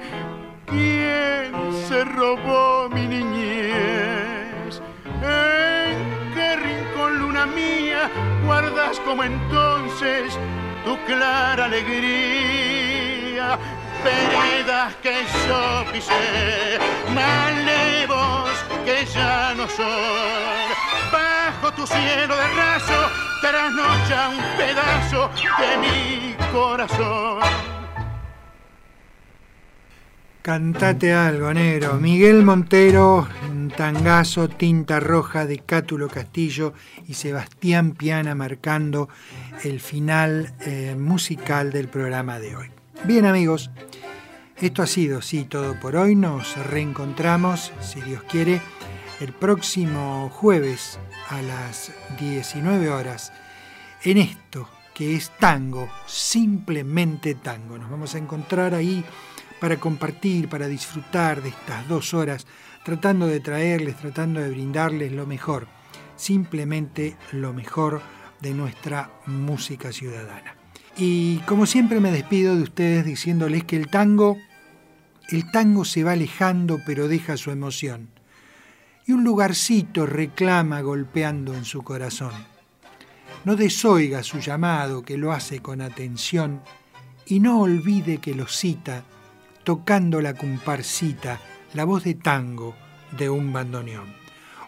Q: ¿Quién ¿Quién se robó mi niñez? ¿En qué rincón, luna mía, guardas como entonces tu clara alegría? Veredas que yo pisé, malevos que ya no son. Bajo tu cielo de raso, trasnocha un pedazo de mi corazón.
A: Cantate algo, negro. Miguel Montero, Tangazo, Tinta Roja de Cátulo Castillo y Sebastián Piana marcando el final eh, musical del programa de hoy. Bien amigos, esto ha sido, sí, todo por hoy. Nos reencontramos, si Dios quiere, el próximo jueves a las 19 horas en esto que es tango, simplemente tango. Nos vamos a encontrar ahí para compartir, para disfrutar de estas dos horas, tratando de traerles, tratando de brindarles lo mejor, simplemente lo mejor de nuestra música ciudadana. Y como siempre me despido de ustedes diciéndoles que el tango, el tango se va alejando pero deja su emoción. Y un lugarcito reclama golpeando en su corazón. No desoiga su llamado que lo hace con atención y no olvide que lo cita tocando la comparsita, la voz de tango de un bandoneón.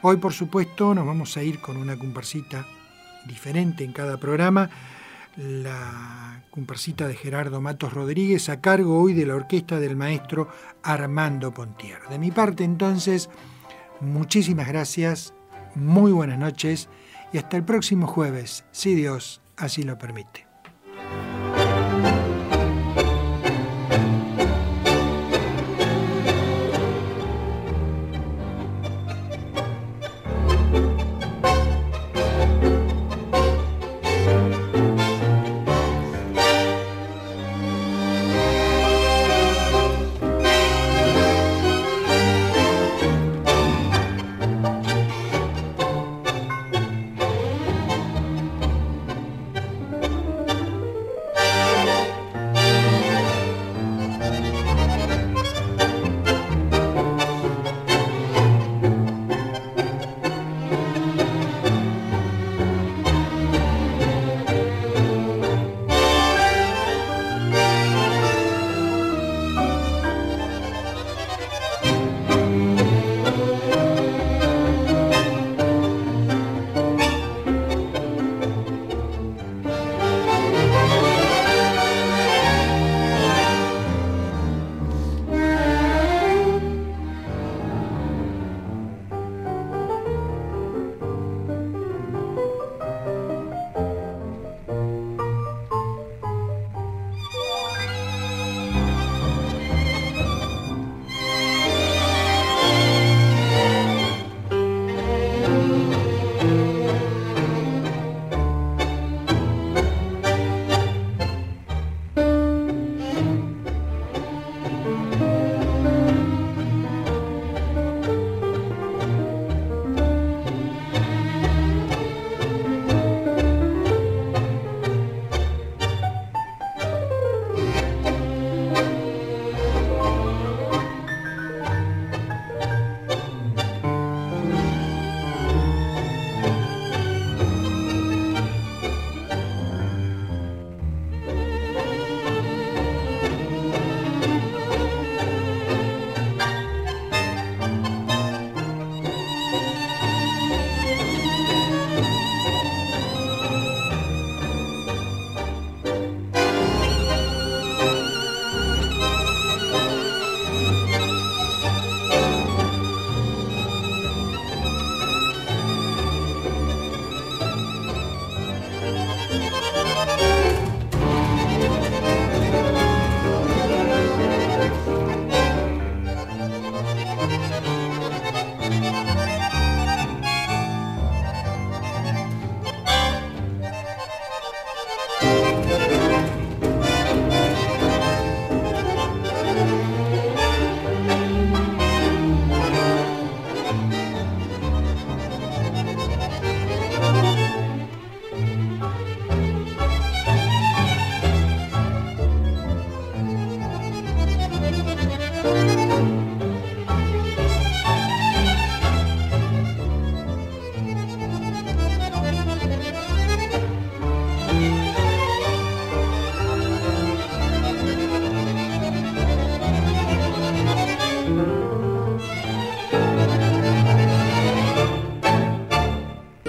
A: Hoy, por supuesto, nos vamos a ir con una comparsita diferente en cada programa, la comparsita de Gerardo Matos Rodríguez a cargo hoy de la orquesta del maestro Armando Pontier. De mi parte, entonces, muchísimas gracias, muy buenas noches y hasta el próximo jueves, si Dios así lo permite.